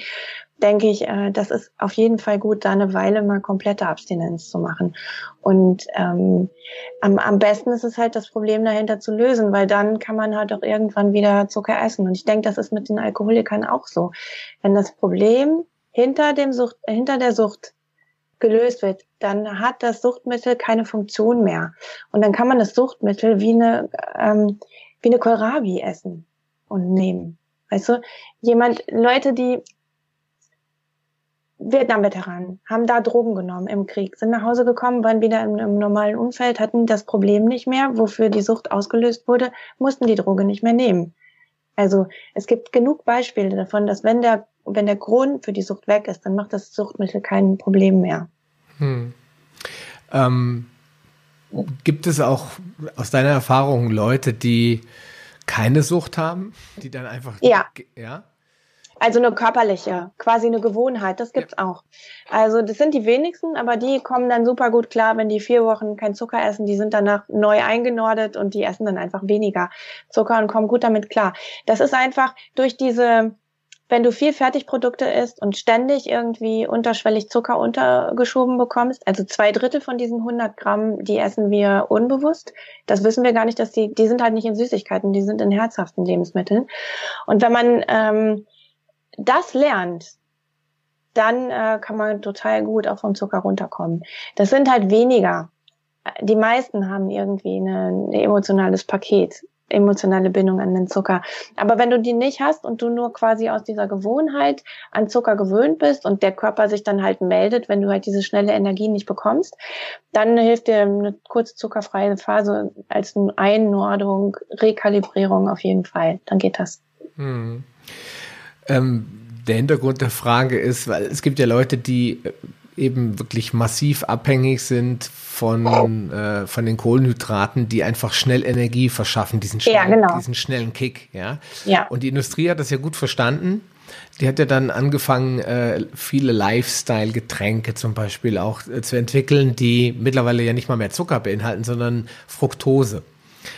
denke ich, äh, das ist auf jeden Fall gut, da eine Weile mal komplette Abstinenz zu machen. Und ähm, am, am besten ist es halt, das Problem dahinter zu lösen, weil dann kann man halt auch irgendwann wieder Zucker essen. Und ich denke, das ist mit den Alkoholikern auch so. Wenn das Problem hinter dem Sucht, hinter der Sucht gelöst wird, dann hat das Suchtmittel keine Funktion mehr. Und dann kann man das Suchtmittel wie eine, ähm, wie eine Kohlrabi essen und nehmen. Weißt du, jemand, Leute, die Vietnam-Veteranen haben da Drogen genommen im Krieg, sind nach Hause gekommen, waren wieder im, im, normalen Umfeld, hatten das Problem nicht mehr, wofür die Sucht ausgelöst wurde, mussten die Droge nicht mehr nehmen. Also es gibt genug Beispiele davon, dass wenn der, wenn der Grund für die Sucht weg ist, dann macht das Suchtmittel kein Problem mehr. Hm. Ähm, gibt es auch aus deiner Erfahrung Leute, die keine Sucht haben, die dann einfach ja, ja? Also eine körperliche, quasi eine Gewohnheit, das gibt's ja. auch. Also das sind die wenigsten, aber die kommen dann super gut klar, wenn die vier Wochen kein Zucker essen, die sind danach neu eingenordet und die essen dann einfach weniger Zucker und kommen gut damit klar. Das ist einfach durch diese, wenn du viel Fertigprodukte isst und ständig irgendwie unterschwellig Zucker untergeschoben bekommst, also zwei Drittel von diesen 100 Gramm, die essen wir unbewusst. Das wissen wir gar nicht, dass die, die sind halt nicht in Süßigkeiten, die sind in herzhaften Lebensmitteln. Und wenn man ähm, das lernt, dann äh, kann man total gut auch vom Zucker runterkommen. Das sind halt weniger. Die meisten haben irgendwie ein emotionales Paket emotionale Bindung an den Zucker. Aber wenn du die nicht hast und du nur quasi aus dieser Gewohnheit an Zucker gewöhnt bist und der Körper sich dann halt meldet, wenn du halt diese schnelle Energie nicht bekommst, dann hilft dir eine kurze zuckerfreie Phase als Einordnung, Rekalibrierung auf jeden Fall. Dann geht das. Hm. Ähm, der Hintergrund der Frage ist, weil es gibt ja Leute, die eben wirklich massiv abhängig sind von, äh, von den Kohlenhydraten, die einfach schnell Energie verschaffen, diesen, schnell, ja, genau. diesen schnellen Kick. Ja? ja. Und die Industrie hat das ja gut verstanden. Die hat ja dann angefangen, äh, viele Lifestyle-Getränke zum Beispiel auch äh, zu entwickeln, die mittlerweile ja nicht mal mehr Zucker beinhalten, sondern Fructose.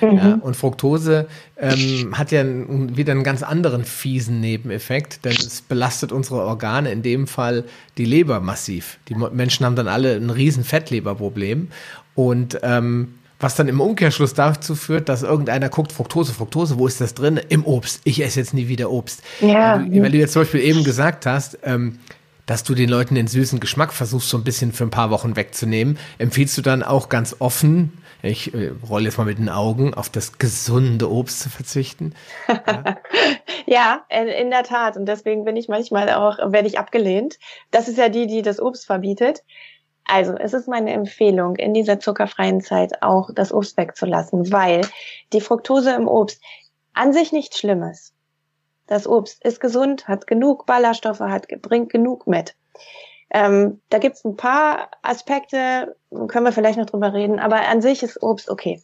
Mhm. Ja, und Fructose ähm, hat ja wieder einen ganz anderen fiesen Nebeneffekt, denn es belastet unsere Organe, in dem Fall die Leber massiv. Die Menschen haben dann alle ein riesen Fettleberproblem und ähm, was dann im Umkehrschluss dazu führt, dass irgendeiner guckt, Fructose, Fructose, wo ist das drin? Im Obst. Ich esse jetzt nie wieder Obst. Ja. Weil du, jetzt zum Beispiel eben gesagt hast, ähm, dass du den Leuten den süßen Geschmack versuchst, so ein bisschen für ein paar Wochen wegzunehmen, empfiehlst du dann auch ganz offen, ich äh, rolle jetzt mal mit den Augen, auf das gesunde Obst zu verzichten. *laughs* Ja. ja, in der Tat. Und deswegen bin ich manchmal auch, werde ich abgelehnt. Das ist ja die, die das Obst verbietet. Also, es ist meine Empfehlung, in dieser zuckerfreien Zeit auch das Obst wegzulassen, weil die Fructose im Obst an sich nichts Schlimmes. Das Obst ist gesund, hat genug Ballaststoffe, hat, bringt genug mit. Ähm, da gibt's ein paar Aspekte, können wir vielleicht noch drüber reden, aber an sich ist Obst okay.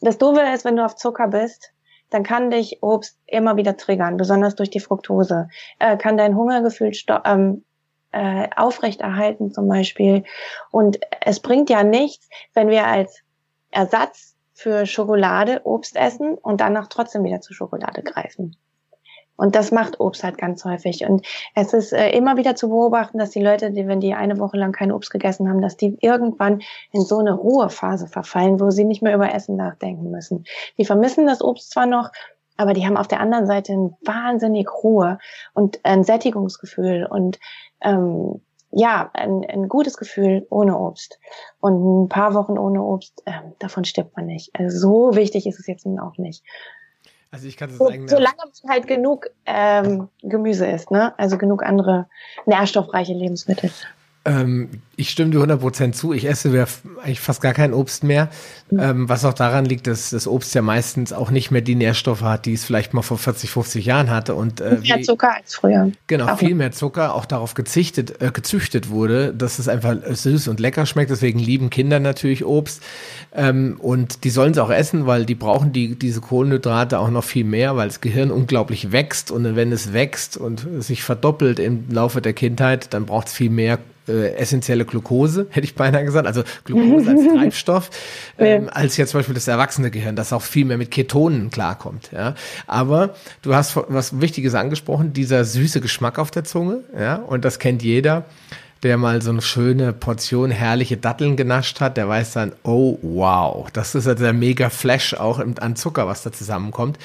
Das Doofe ist, wenn du auf Zucker bist, dann kann dich Obst immer wieder triggern, besonders durch die Fructose. Äh, kann dein Hungergefühl ähm, äh, aufrechterhalten zum Beispiel. Und es bringt ja nichts, wenn wir als Ersatz für Schokolade Obst essen und danach trotzdem wieder zur Schokolade greifen. Und das macht Obst halt ganz häufig. Und es ist äh, immer wieder zu beobachten, dass die Leute, die, wenn die eine Woche lang kein Obst gegessen haben, dass die irgendwann in so eine Ruhephase verfallen, wo sie nicht mehr über Essen nachdenken müssen. Die vermissen das Obst zwar noch, aber die haben auf der anderen Seite ein wahnsinnig Ruhe und ein Sättigungsgefühl und ähm, ja, ein, ein gutes Gefühl ohne Obst. Und ein paar Wochen ohne Obst, äh, davon stirbt man nicht. Also so wichtig ist es jetzt nun auch nicht. Also ich kann es so, sagen. Solange man halt genug ähm, Gemüse isst, ne? Also genug andere nährstoffreiche Lebensmittel. Ähm, ich stimme dir 100% zu. Ich esse eigentlich fast gar kein Obst mehr. Ähm, was auch daran liegt, dass das Obst ja meistens auch nicht mehr die Nährstoffe hat, die es vielleicht mal vor 40, 50 Jahren hatte. Und, äh, mehr Zucker als früher. Genau, auch viel mehr Zucker, auch darauf gezichtet, äh, gezüchtet wurde, dass es einfach süß und lecker schmeckt. Deswegen lieben Kinder natürlich Obst. Ähm, und die sollen es auch essen, weil die brauchen die, diese Kohlenhydrate auch noch viel mehr, weil das Gehirn unglaublich wächst. Und wenn es wächst und sich verdoppelt im Laufe der Kindheit, dann braucht es viel mehr äh, essentielle Glucose, *laughs* hätte ich beinahe gesagt, also Glucose als *laughs* Treibstoff, ähm, ja. als jetzt zum Beispiel das erwachsene Gehirn, das auch viel mehr mit Ketonen klarkommt. Ja. Aber du hast was Wichtiges angesprochen, dieser süße Geschmack auf der Zunge, ja, und das kennt jeder der mal so eine schöne Portion herrliche Datteln genascht hat, der weiß dann, oh wow, das ist ja der mega Flash auch an Zucker, was da zusammenkommt.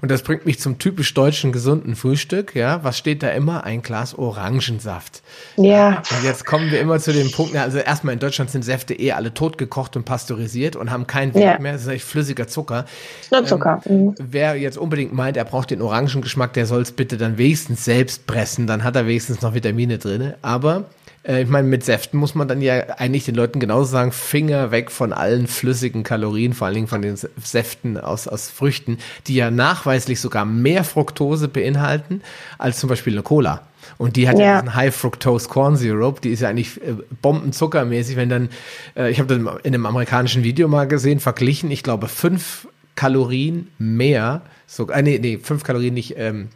Und das bringt mich zum typisch deutschen gesunden Frühstück. Ja, was steht da immer? Ein Glas Orangensaft. Ja. Und jetzt kommen wir immer zu dem Punkt, also erstmal in Deutschland sind Säfte eh alle totgekocht und pasteurisiert und haben keinen Wert ja. mehr. Das ist eigentlich flüssiger Zucker. Nur Zucker. Ähm, mhm. Wer jetzt unbedingt meint, er braucht den Orangengeschmack, der soll es bitte dann wenigstens selbst pressen, dann hat er wenigstens noch Vitamine drin. Aber äh, ich meine, mit Säften muss man dann ja eigentlich den Leuten genauso sagen, Finger weg von allen flüssigen Kalorien, vor allen Dingen von den Säften aus, aus Früchten, die ja nachweislich sogar mehr Fructose beinhalten als zum Beispiel eine Cola. Und die hat ja, ja diesen High Fructose Corn Syrup, die ist ja eigentlich äh, bombenzuckermäßig, wenn dann, äh, ich habe das in einem amerikanischen Video mal gesehen, verglichen, ich glaube fünf Kalorien mehr, so, äh, nee, nee, fünf Kalorien nicht, ähm,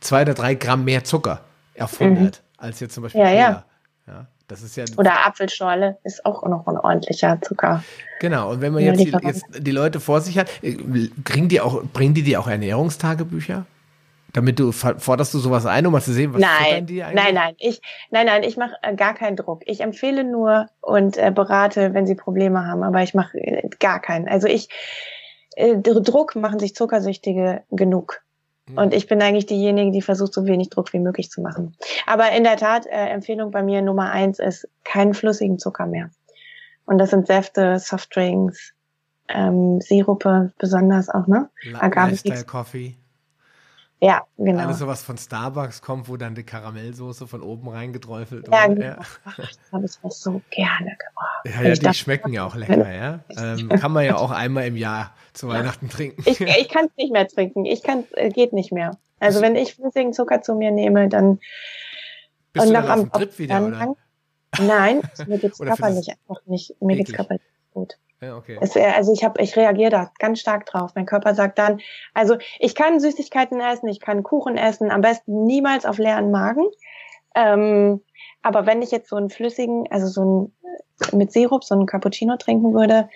zwei oder drei Gramm mehr Zucker auf 100 mhm. als jetzt zum Beispiel ja, Cola. Ja. Ja, das ist ja Oder Apfelschorle ist auch noch ein ordentlicher Zucker. Genau, und wenn man jetzt die, jetzt die Leute vor sich hat, äh, kriegen die auch, bringen die dir auch Ernährungstagebücher? Damit du forderst du sowas ein, um mal zu sehen, was nein, die eigentlich? Nein, nein, ich, nein, nein, ich mache äh, gar keinen Druck. Ich empfehle nur und äh, berate, wenn sie Probleme haben, aber ich mache äh, gar keinen. Also ich, äh, Druck machen sich Zuckersüchtige genug. Mhm. Und ich bin eigentlich diejenige, die versucht, so wenig Druck wie möglich zu machen. Aber in der Tat, äh, Empfehlung bei mir Nummer eins ist keinen flüssigen Zucker mehr. Und das sind Säfte, Softdrinks, ähm, Sirupe besonders auch, ne? Lifestyle Coffee. Ja, genau. Alles sowas von Starbucks kommt, wo dann die Karamellsoße von oben reingeträufelt ja, wird. Genau. Ja, das habe ich auch so gerne gemacht. Ja, ja die dachte, schmecken ja auch lecker, ja. Ähm, kann man ja auch einmal im Jahr zu Weihnachten trinken. Ich, ich kann es nicht mehr trinken. Ich kann äh, geht nicht mehr. Also wenn ich flüssigen Zucker zu mir nehme, dann Bist und du nach am Trip wieder, oder? Nein, mir geht's *laughs* körperlich einfach nicht. Mir geht's körperlich gut. Ja, okay. Es, also ich habe, ich reagiere da ganz stark drauf. Mein Körper sagt dann, also ich kann Süßigkeiten essen, ich kann Kuchen essen, am besten niemals auf leeren Magen. Ähm, aber wenn ich jetzt so einen flüssigen, also so ein mit Sirup, so einen Cappuccino trinken würde,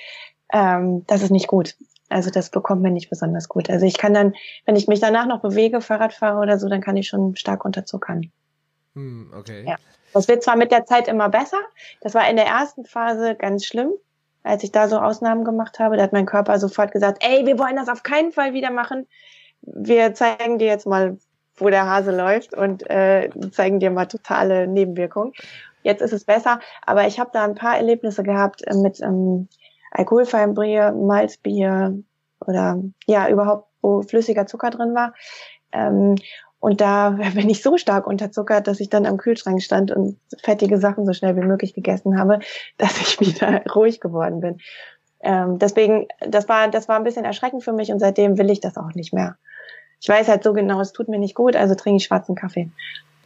ähm, das ist nicht gut. Also das bekommt man nicht besonders gut. Also ich kann dann, wenn ich mich danach noch bewege, Fahrrad fahre oder so, dann kann ich schon stark unterzuckern. Hm, okay. Ja. Das wird zwar mit der Zeit immer besser. Das war in der ersten Phase ganz schlimm als ich da so Ausnahmen gemacht habe, da hat mein Körper sofort gesagt, ey, wir wollen das auf keinen Fall wieder machen. Wir zeigen dir jetzt mal, wo der Hase läuft und äh, zeigen dir mal totale Nebenwirkungen. Jetzt ist es besser, aber ich habe da ein paar Erlebnisse gehabt äh, mit ähm, alkoholfreiem Bier, Malzbier oder ja überhaupt, wo flüssiger Zucker drin war. Ähm, und da *laughs* bin ich so stark unterzuckert, dass ich dann am Kühlschrank stand und fettige Sachen so schnell wie möglich gegessen habe, *laughs* dass ich wieder *laughs* ruhig geworden bin. Ähm, deswegen, das war, das war ein bisschen erschreckend für mich und seitdem will ich das auch nicht mehr. Ich weiß halt so genau, es tut mir nicht gut, also trinke ich schwarzen Kaffee.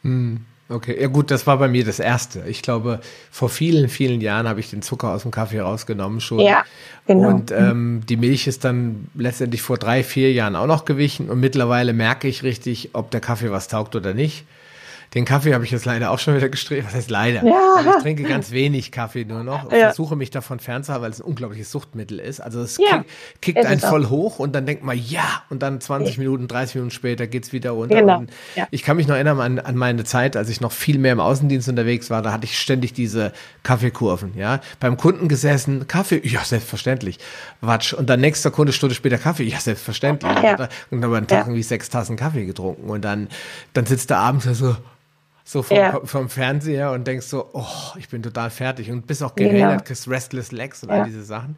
Hm. Okay, ja gut, das war bei mir das erste. Ich glaube, vor vielen, vielen Jahren habe ich den Zucker aus dem Kaffee rausgenommen schon. Ja, genau. Und ähm, die Milch ist dann letztendlich vor drei, vier Jahren auch noch gewichen und mittlerweile merke ich richtig, ob der Kaffee was taugt oder nicht. Den Kaffee habe ich jetzt leider auch schon wieder gestrebt. Was heißt leider? Ja. ich trinke ganz wenig Kaffee nur noch. und ja. Versuche mich davon fernzuhalten, weil es ein unglaubliches Suchtmittel ist. Also es ja. kickt, einen voll hoch und dann denkt man, ja, und dann 20 Minuten, 30 Minuten später geht's wieder runter. Genau. Ja. Ich kann mich noch erinnern an, an meine Zeit, als ich noch viel mehr im Außendienst unterwegs war, da hatte ich ständig diese Kaffeekurven, ja. Beim Kunden gesessen, Kaffee, ja, selbstverständlich. Watsch. Und dann nächster Kunde, Stunde später Kaffee, ja, selbstverständlich. Ja. Und dann einen Tag irgendwie sechs Tassen Kaffee getrunken. Und dann, dann sitzt der abends so, so vom, ja. vom Fernseher und denkst so, oh, ich bin total fertig und bist auch gerädert, genau. kriegst Restless Legs und ja. all diese Sachen.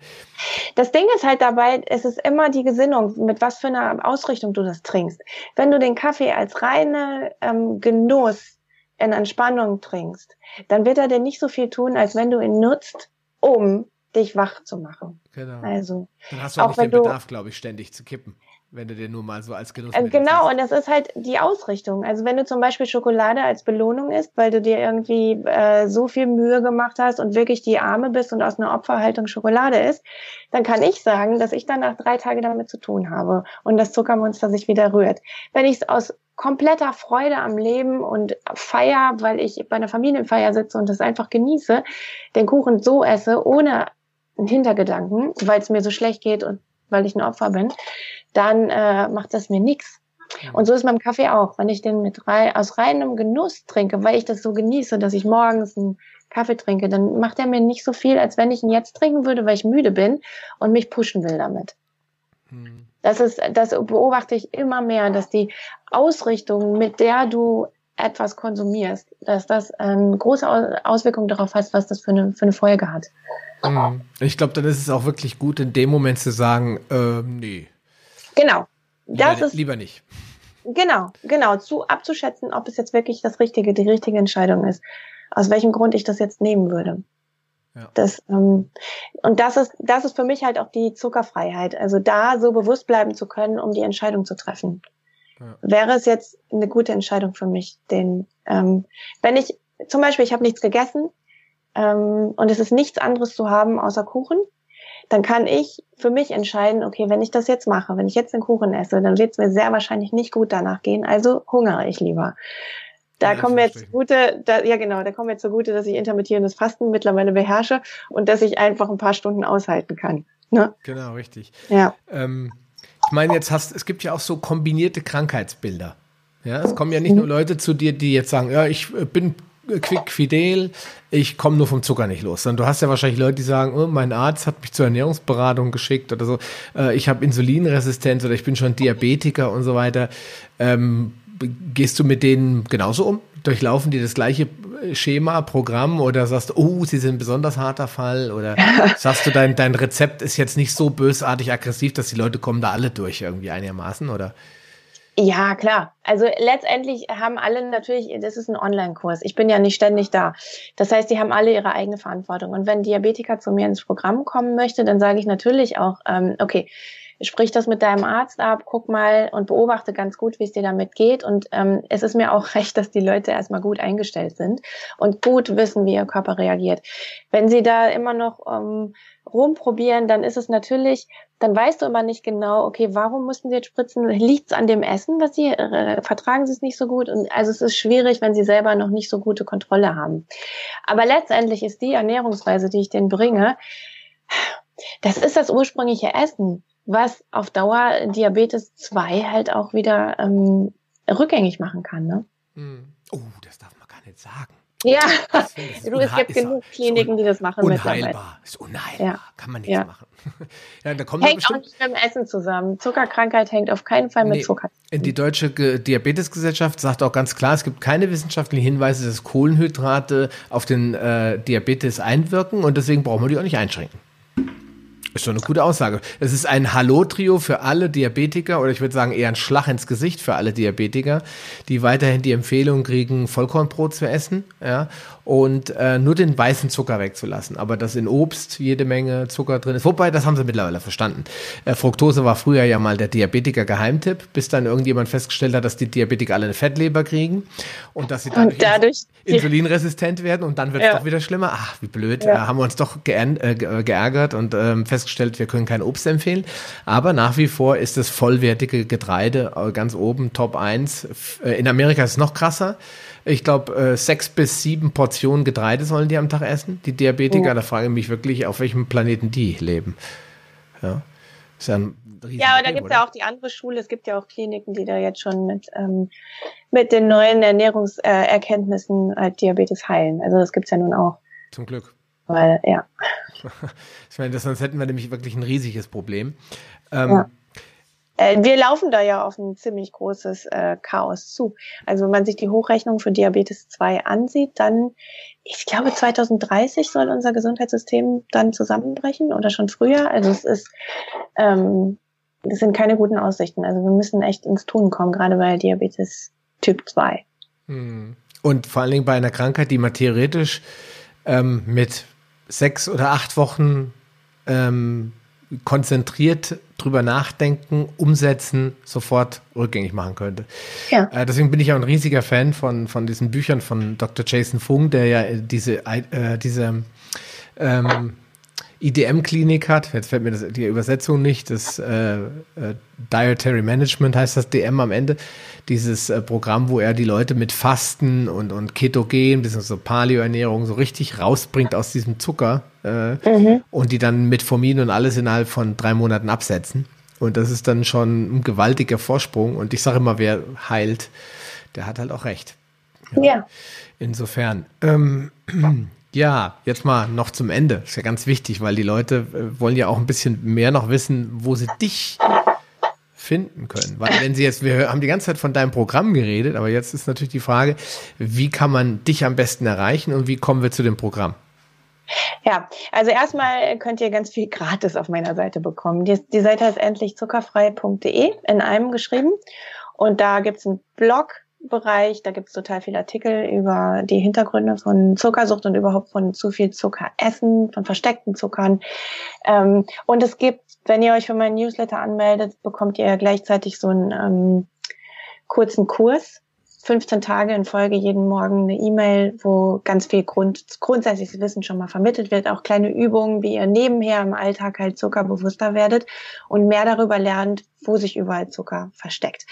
Das Ding ist halt dabei, es ist immer die Gesinnung, mit was für einer Ausrichtung du das trinkst. Wenn du den Kaffee als reine ähm, Genuss in Entspannung trinkst, dann wird er dir nicht so viel tun, als wenn du ihn nutzt, um dich wach zu machen. Genau. Also, dann hast du auch, auch nicht den Bedarf, glaube ich, ständig zu kippen wenn du dir nur mal so als Genuss äh, Genau, und das ist halt die Ausrichtung. Also wenn du zum Beispiel Schokolade als Belohnung isst, weil du dir irgendwie äh, so viel Mühe gemacht hast und wirklich die Arme bist und aus einer Opferhaltung Schokolade isst, dann kann ich sagen, dass ich danach drei Tage damit zu tun habe und das Zuckermonster sich wieder rührt. Wenn ich es aus kompletter Freude am Leben und Feier, weil ich bei einer Familienfeier sitze und das einfach genieße, den Kuchen so esse, ohne einen Hintergedanken, weil es mir so schlecht geht und weil ich ein Opfer bin, dann äh, macht das mir nichts. Und so ist beim Kaffee auch. Wenn ich den mit rei aus reinem Genuss trinke, weil ich das so genieße, dass ich morgens einen Kaffee trinke, dann macht er mir nicht so viel, als wenn ich ihn jetzt trinken würde, weil ich müde bin und mich pushen will damit. Hm. Das ist, das beobachte ich immer mehr, dass die Ausrichtung, mit der du etwas konsumierst, dass das eine große Auswirkung darauf hat, was das für eine, für eine Folge hat. Hm. Ich glaube, dann ist es auch wirklich gut, in dem Moment zu sagen, äh, nee, Genau. Das lieber, ist lieber nicht. Genau, genau, zu abzuschätzen, ob es jetzt wirklich das richtige, die richtige Entscheidung ist. Aus welchem Grund ich das jetzt nehmen würde. Ja. Das, ähm, und das ist, das ist für mich halt auch die Zuckerfreiheit. Also da so bewusst bleiben zu können, um die Entscheidung zu treffen. Ja. Wäre es jetzt eine gute Entscheidung für mich, den, ähm, wenn ich, zum Beispiel, ich habe nichts gegessen ähm, und es ist nichts anderes zu haben außer Kuchen, dann kann ich für mich entscheiden, okay, wenn ich das jetzt mache, wenn ich jetzt den Kuchen esse, dann wird es mir sehr wahrscheinlich nicht gut danach gehen, also hungere ich lieber. Da ja, kommen wir jetzt zugute, da, ja genau, da kommen wir zugute, dass ich intermittierendes Fasten mittlerweile beherrsche und dass ich einfach ein paar Stunden aushalten kann. Ne? Genau, richtig. Ja. Ähm, ich meine, jetzt hast, es gibt ja auch so kombinierte Krankheitsbilder. Ja, es kommen ja nicht nur Leute zu dir, die jetzt sagen, ja, ich äh, bin quick, fidel, ich komme nur vom Zucker nicht los. Sondern du hast ja wahrscheinlich Leute, die sagen, oh, mein Arzt hat mich zur Ernährungsberatung geschickt oder so, äh, ich habe Insulinresistenz oder ich bin schon Diabetiker und so weiter. Ähm, gehst du mit denen genauso um? Durchlaufen die das gleiche Schema, Programm oder sagst du, oh, sie sind ein besonders harter Fall oder *laughs* sagst du, dein, dein Rezept ist jetzt nicht so bösartig aggressiv, dass die Leute kommen da alle durch irgendwie einigermaßen oder? Ja, klar. Also letztendlich haben alle natürlich, das ist ein Online-Kurs. Ich bin ja nicht ständig da. Das heißt, die haben alle ihre eigene Verantwortung. Und wenn Diabetiker zu mir ins Programm kommen möchte, dann sage ich natürlich auch, ähm, okay, sprich das mit deinem Arzt ab, guck mal und beobachte ganz gut, wie es dir damit geht. Und ähm, es ist mir auch *laughs* recht, dass die Leute erstmal gut eingestellt sind und gut wissen, wie ihr Körper reagiert. Wenn sie da immer noch ähm, rumprobieren, dann ist es natürlich, dann weißt du immer nicht genau, okay, warum mussten sie jetzt spritzen? Liegt es an dem Essen, was sie äh, vertragen sie es nicht so gut? Und also es ist schwierig, wenn sie selber noch nicht so gute Kontrolle haben. Aber letztendlich ist die Ernährungsweise, die ich denen bringe, das ist das ursprüngliche Essen, was auf Dauer Diabetes 2 halt auch wieder ähm, rückgängig machen kann. Ne? Hm. Oh, das darf man gar nicht sagen. Ja, *laughs* du, es gibt genug Kliniken, die das machen. Unheilbar, ist unheilbar, ja. kann man nichts ja. machen. *laughs* ja, da kommt hängt auch nicht mit dem Essen zusammen. Zuckerkrankheit hängt auf keinen Fall mit nee, Zucker. Die Deutsche Diabetesgesellschaft sagt auch ganz klar, es gibt keine wissenschaftlichen Hinweise, dass Kohlenhydrate auf den äh, Diabetes einwirken und deswegen brauchen wir die auch nicht einschränken. Ist schon eine gute Aussage. Es ist ein Hallo-Trio für alle Diabetiker oder ich würde sagen eher ein Schlag ins Gesicht für alle Diabetiker, die weiterhin die Empfehlung kriegen, Vollkornbrot zu essen ja, und äh, nur den weißen Zucker wegzulassen. Aber dass in Obst jede Menge Zucker drin ist. Wobei, das haben sie mittlerweile verstanden. Äh, Fructose war früher ja mal der Diabetiker-Geheimtipp, bis dann irgendjemand festgestellt hat, dass die Diabetiker alle eine Fettleber kriegen und dass sie dadurch, und dadurch insulinresistent werden und dann wird es ja. doch wieder schlimmer. Ach, wie blöd. Ja. Äh, haben wir uns doch äh, geärgert und ähm, festgestellt, wir können kein Obst empfehlen. Aber nach wie vor ist das vollwertige Getreide äh, ganz oben, Top 1. Äh, in Amerika ist es noch krasser. Ich glaube, äh, sechs bis sieben Portionen Getreide sollen die am Tag essen. Die Diabetiker, ja. da frage ich mich wirklich, auf welchem Planeten die leben. Ja, ist ja ein ja, aber da gibt es ja auch die andere Schule. Es gibt ja auch Kliniken, die da jetzt schon mit, ähm, mit den neuen Ernährungserkenntnissen halt Diabetes heilen. Also das gibt es ja nun auch. Zum Glück. Weil, ja. *laughs* ich meine, sonst hätten wir nämlich wirklich ein riesiges Problem. Ähm, ja. Äh, wir laufen da ja auf ein ziemlich großes äh, Chaos zu. Also wenn man sich die Hochrechnung für Diabetes 2 ansieht, dann, ich glaube, 2030 soll unser Gesundheitssystem dann zusammenbrechen oder schon früher. Also es ist, ähm, das sind keine guten Aussichten. Also wir müssen echt ins Tun kommen, gerade bei Diabetes Typ 2. Hm. Und vor allen Dingen bei einer Krankheit, die man theoretisch ähm, mit sechs oder acht Wochen ähm, konzentriert drüber nachdenken, umsetzen, sofort rückgängig machen könnte. Ja. Äh, deswegen bin ich auch ein riesiger Fan von, von diesen Büchern von Dr. Jason Fung, der ja diese, äh, diese ähm, IDM-Klinik hat. Jetzt fällt mir das, die Übersetzung nicht. Das äh, äh, Dietary Management heißt das DM am Ende. Dieses äh, Programm, wo er die Leute mit Fasten und, und Ketogen, bisschen so Paleo-Ernährung so richtig rausbringt aus diesem Zucker äh, mhm. und die dann mit Formin und alles innerhalb von drei Monaten absetzen. Und das ist dann schon ein gewaltiger Vorsprung. Und ich sage immer, wer heilt, der hat halt auch recht. Ja. ja. Insofern. Ähm, ja, jetzt mal noch zum Ende. ist ja ganz wichtig, weil die Leute äh, wollen ja auch ein bisschen mehr noch wissen, wo sie dich finden können. Weil wenn sie jetzt, wir haben die ganze Zeit von deinem Programm geredet, aber jetzt ist natürlich die Frage, wie kann man dich am besten erreichen und wie kommen wir zu dem Programm? Ja, also erstmal könnt ihr ganz viel gratis auf meiner Seite bekommen. Die, die Seite ist endlich zuckerfrei.de in einem geschrieben. Und da gibt's einen Blog, Bereich. Da gibt es total viele Artikel über die Hintergründe von Zuckersucht und überhaupt von zu viel Zucker essen, von versteckten Zuckern. Ähm, und es gibt, wenn ihr euch für meinen Newsletter anmeldet, bekommt ihr gleichzeitig so einen ähm, kurzen Kurs 15 Tage in Folge jeden Morgen eine E-Mail, wo ganz viel Grund, grundsätzliches Wissen schon mal vermittelt wird, auch kleine Übungen, wie ihr nebenher im Alltag halt zuckerbewusster werdet und mehr darüber lernt, wo sich überall Zucker versteckt.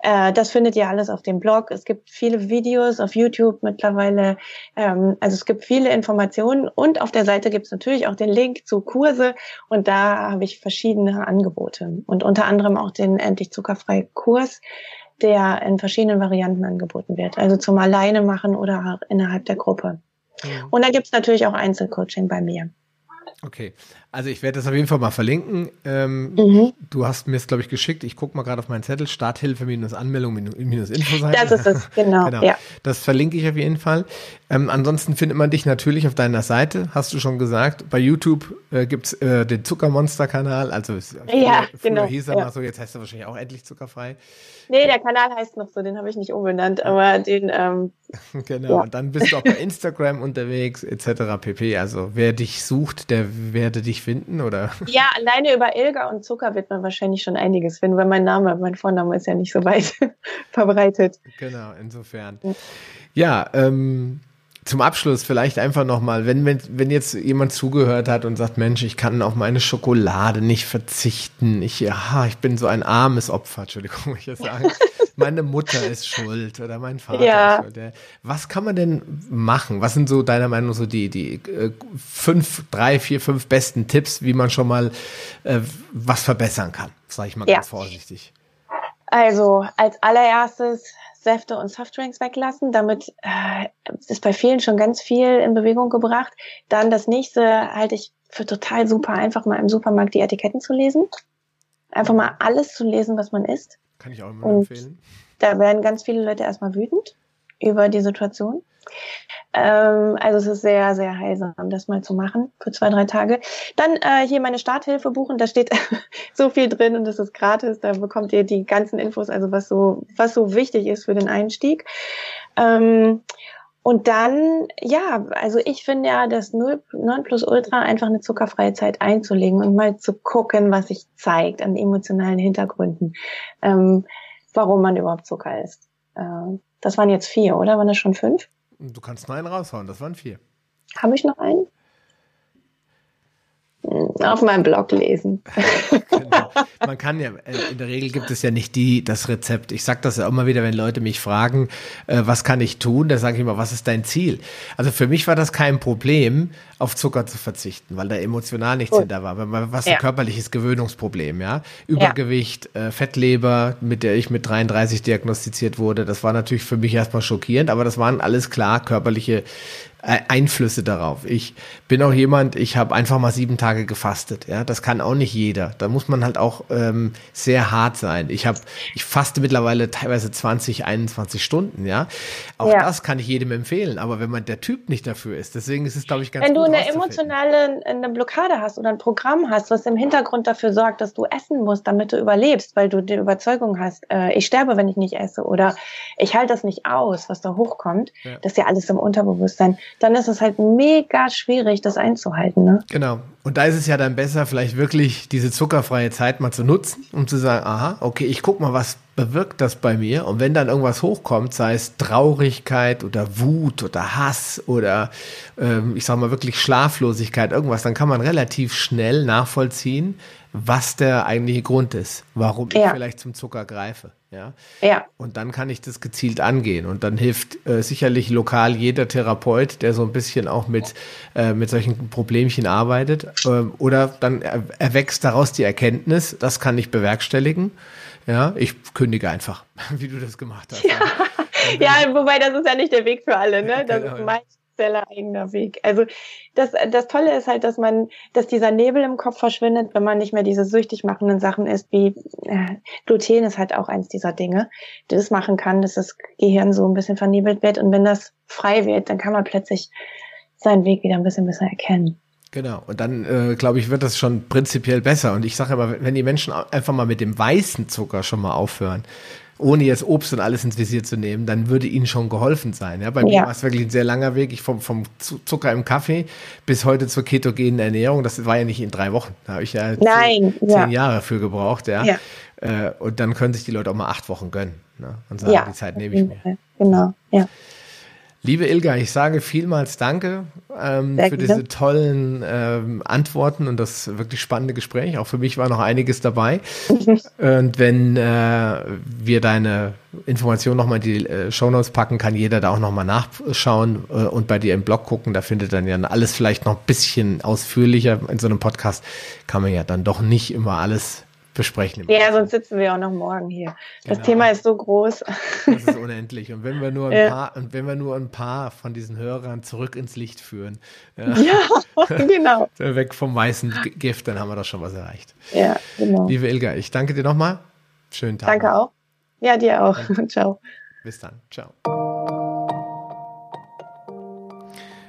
Äh, das findet ihr alles auf dem Blog. Es gibt viele Videos auf YouTube mittlerweile. Ähm, also es gibt viele Informationen und auf der Seite gibt es natürlich auch den Link zu Kurse und da habe ich verschiedene Angebote und unter anderem auch den endlich zuckerfrei Kurs der in verschiedenen Varianten angeboten wird. Also zum Alleine machen oder innerhalb der Gruppe. Mhm. Und dann gibt's natürlich auch Einzelcoaching bei mir. Okay, also ich werde das auf jeden Fall mal verlinken. Ähm, mhm. Du hast mir es, glaube ich, geschickt. Ich gucke mal gerade auf meinen Zettel. Starthilfe minus Anmeldung minus Infoseite. Das ist es, genau. *laughs* genau. Ja. Das verlinke ich auf jeden Fall. Ähm, ansonsten findet man dich natürlich auf deiner Seite, hast du schon gesagt. Bei YouTube äh, gibt's äh, den Zuckermonster-Kanal. Also ja, früher, genau. hieß er ja. mal so, jetzt heißt er wahrscheinlich auch endlich zuckerfrei. Nee, der Kanal heißt noch so, den habe ich nicht umbenannt, aber den. Ähm, *laughs* genau, ja. und dann bist du auch bei Instagram *laughs* unterwegs, etc. pp. Also wer dich sucht, der werde dich finden, oder? *laughs* Ja, alleine über Ilga und Zucker wird man wahrscheinlich schon einiges finden, weil mein Name, mein Vorname ist ja nicht so weit verbreitet. Genau, insofern. Ja, ähm, zum Abschluss vielleicht einfach nochmal, wenn, wenn, wenn jetzt jemand zugehört hat und sagt, Mensch, ich kann auf meine Schokolade nicht verzichten. Ich, ja, ich bin so ein armes Opfer, Entschuldigung, ich jetzt sagen. *laughs* Meine Mutter ist schuld oder mein Vater ja. ist schuld. Was kann man denn machen? Was sind so deiner Meinung nach so die, die äh, fünf, drei, vier, fünf besten Tipps, wie man schon mal äh, was verbessern kann? Sage ich mal ja. ganz vorsichtig. Also als allererstes Säfte und Softdrinks weglassen. Damit äh, ist bei vielen schon ganz viel in Bewegung gebracht. Dann das nächste halte ich für total super, einfach mal im Supermarkt die Etiketten zu lesen. Einfach mal alles zu lesen, was man isst. Kann ich auch immer und empfehlen. Da werden ganz viele Leute erstmal wütend über die Situation. Ähm, also es ist sehr, sehr heilsam, das mal zu machen für zwei, drei Tage. Dann äh, hier meine Starthilfe buchen, da steht *laughs* so viel drin und das ist gratis. Da bekommt ihr die ganzen Infos, also was so, was so wichtig ist für den Einstieg. Ähm, und dann, ja, also ich finde ja, das 0, 9 plus Ultra einfach eine zuckerfreie Zeit einzulegen und mal zu gucken, was sich zeigt an emotionalen Hintergründen, ähm, warum man überhaupt Zucker isst. Äh, das waren jetzt vier, oder? Waren das schon fünf? Du kannst nur einen raushauen, das waren vier. Habe ich noch einen? Auf meinem Blog lesen. *laughs* genau. Man kann ja, äh, in der Regel gibt es ja nicht die, das Rezept. Ich sage das ja immer wieder, wenn Leute mich fragen, äh, was kann ich tun? Da sage ich immer, was ist dein Ziel? Also für mich war das kein Problem, auf Zucker zu verzichten, weil da emotional nichts Gut. hinter war. Was ein ja. körperliches Gewöhnungsproblem, ja. Übergewicht, ja. Äh, Fettleber, mit der ich mit 33 diagnostiziert wurde, das war natürlich für mich erstmal schockierend, aber das waren alles klar körperliche Einflüsse darauf. Ich bin auch jemand, ich habe einfach mal sieben Tage gefastet. Ja, das kann auch nicht jeder. Da muss man halt auch ähm, sehr hart sein. Ich habe, ich faste mittlerweile teilweise 20, 21 Stunden. Ja, auch ja. das kann ich jedem empfehlen. Aber wenn man der Typ nicht dafür ist, deswegen ist es glaube ich ganz Wenn du eine emotionale eine Blockade hast oder ein Programm hast, was im Hintergrund dafür sorgt, dass du essen musst, damit du überlebst, weil du die Überzeugung hast, äh, ich sterbe, wenn ich nicht esse oder ich halte das nicht aus, was da hochkommt. Ja. Das ist ja alles im Unterbewusstsein dann ist es halt mega schwierig, das einzuhalten. Ne? Genau. Und da ist es ja dann besser, vielleicht wirklich diese zuckerfreie Zeit mal zu nutzen, um zu sagen, aha, okay, ich guck mal, was bewirkt das bei mir? Und wenn dann irgendwas hochkommt, sei es Traurigkeit oder Wut oder Hass oder ähm, ich sag mal wirklich Schlaflosigkeit, irgendwas, dann kann man relativ schnell nachvollziehen, was der eigentliche Grund ist, warum ja. ich vielleicht zum Zucker greife. Ja? ja. Und dann kann ich das gezielt angehen. Und dann hilft äh, sicherlich lokal jeder Therapeut, der so ein bisschen auch mit, äh, mit solchen Problemchen arbeitet. Ähm, oder dann erwächst daraus die Erkenntnis, das kann ich bewerkstelligen. Ja, ich kündige einfach, *laughs* wie du das gemacht hast. Ja, ja wobei das ist ja nicht der Weg für alle, ne? Das genau. ist meist spezieller eigener Weg. Also das, das Tolle ist halt, dass man, dass dieser Nebel im Kopf verschwindet, wenn man nicht mehr diese süchtig machenden Sachen isst, wie äh, Gluten ist halt auch eins dieser Dinge, die das machen kann, dass das Gehirn so ein bisschen vernebelt wird. Und wenn das frei wird, dann kann man plötzlich seinen Weg wieder ein bisschen besser erkennen. Genau, und dann, äh, glaube ich, wird das schon prinzipiell besser. Und ich sage immer, wenn die Menschen einfach mal mit dem weißen Zucker schon mal aufhören, ohne jetzt Obst und alles ins Visier zu nehmen, dann würde ihnen schon geholfen sein. Ja, bei mir war es wirklich ein sehr langer Weg. Ich vom, vom Zucker im Kaffee bis heute zur ketogenen Ernährung. Das war ja nicht in drei Wochen. Da habe ich ja Nein, zehn, ja. zehn Jahre für gebraucht. Ja. Äh, und dann können sich die Leute auch mal acht Wochen gönnen. Ne? Und sagen, ja, die Zeit nehme ich mir. Genau, ja. Liebe Ilga, ich sage vielmals Danke ähm, für diese tollen ähm, Antworten und das wirklich spannende Gespräch. Auch für mich war noch einiges dabei. *laughs* und wenn äh, wir deine Informationen nochmal in die äh, Shownotes packen, kann jeder da auch nochmal nachschauen äh, und bei dir im Blog gucken. Da findet dann ja alles vielleicht noch ein bisschen ausführlicher. In so einem Podcast kann man ja dann doch nicht immer alles besprechen. Ja, sonst sitzen wir auch noch morgen hier. Das genau. Thema ist so groß. Das ist unendlich. Und wenn wir nur ein *laughs* ja. paar, und wenn wir nur ein paar von diesen Hörern zurück ins Licht führen, ja, *laughs* ja genau. *laughs* weg vom weißen Gift, dann haben wir doch schon was erreicht. Ja, genau. Liebe Ilga, ich danke dir nochmal. Schönen Tag. Danke auch. Ja, dir auch. Ciao. Bis dann. Ciao.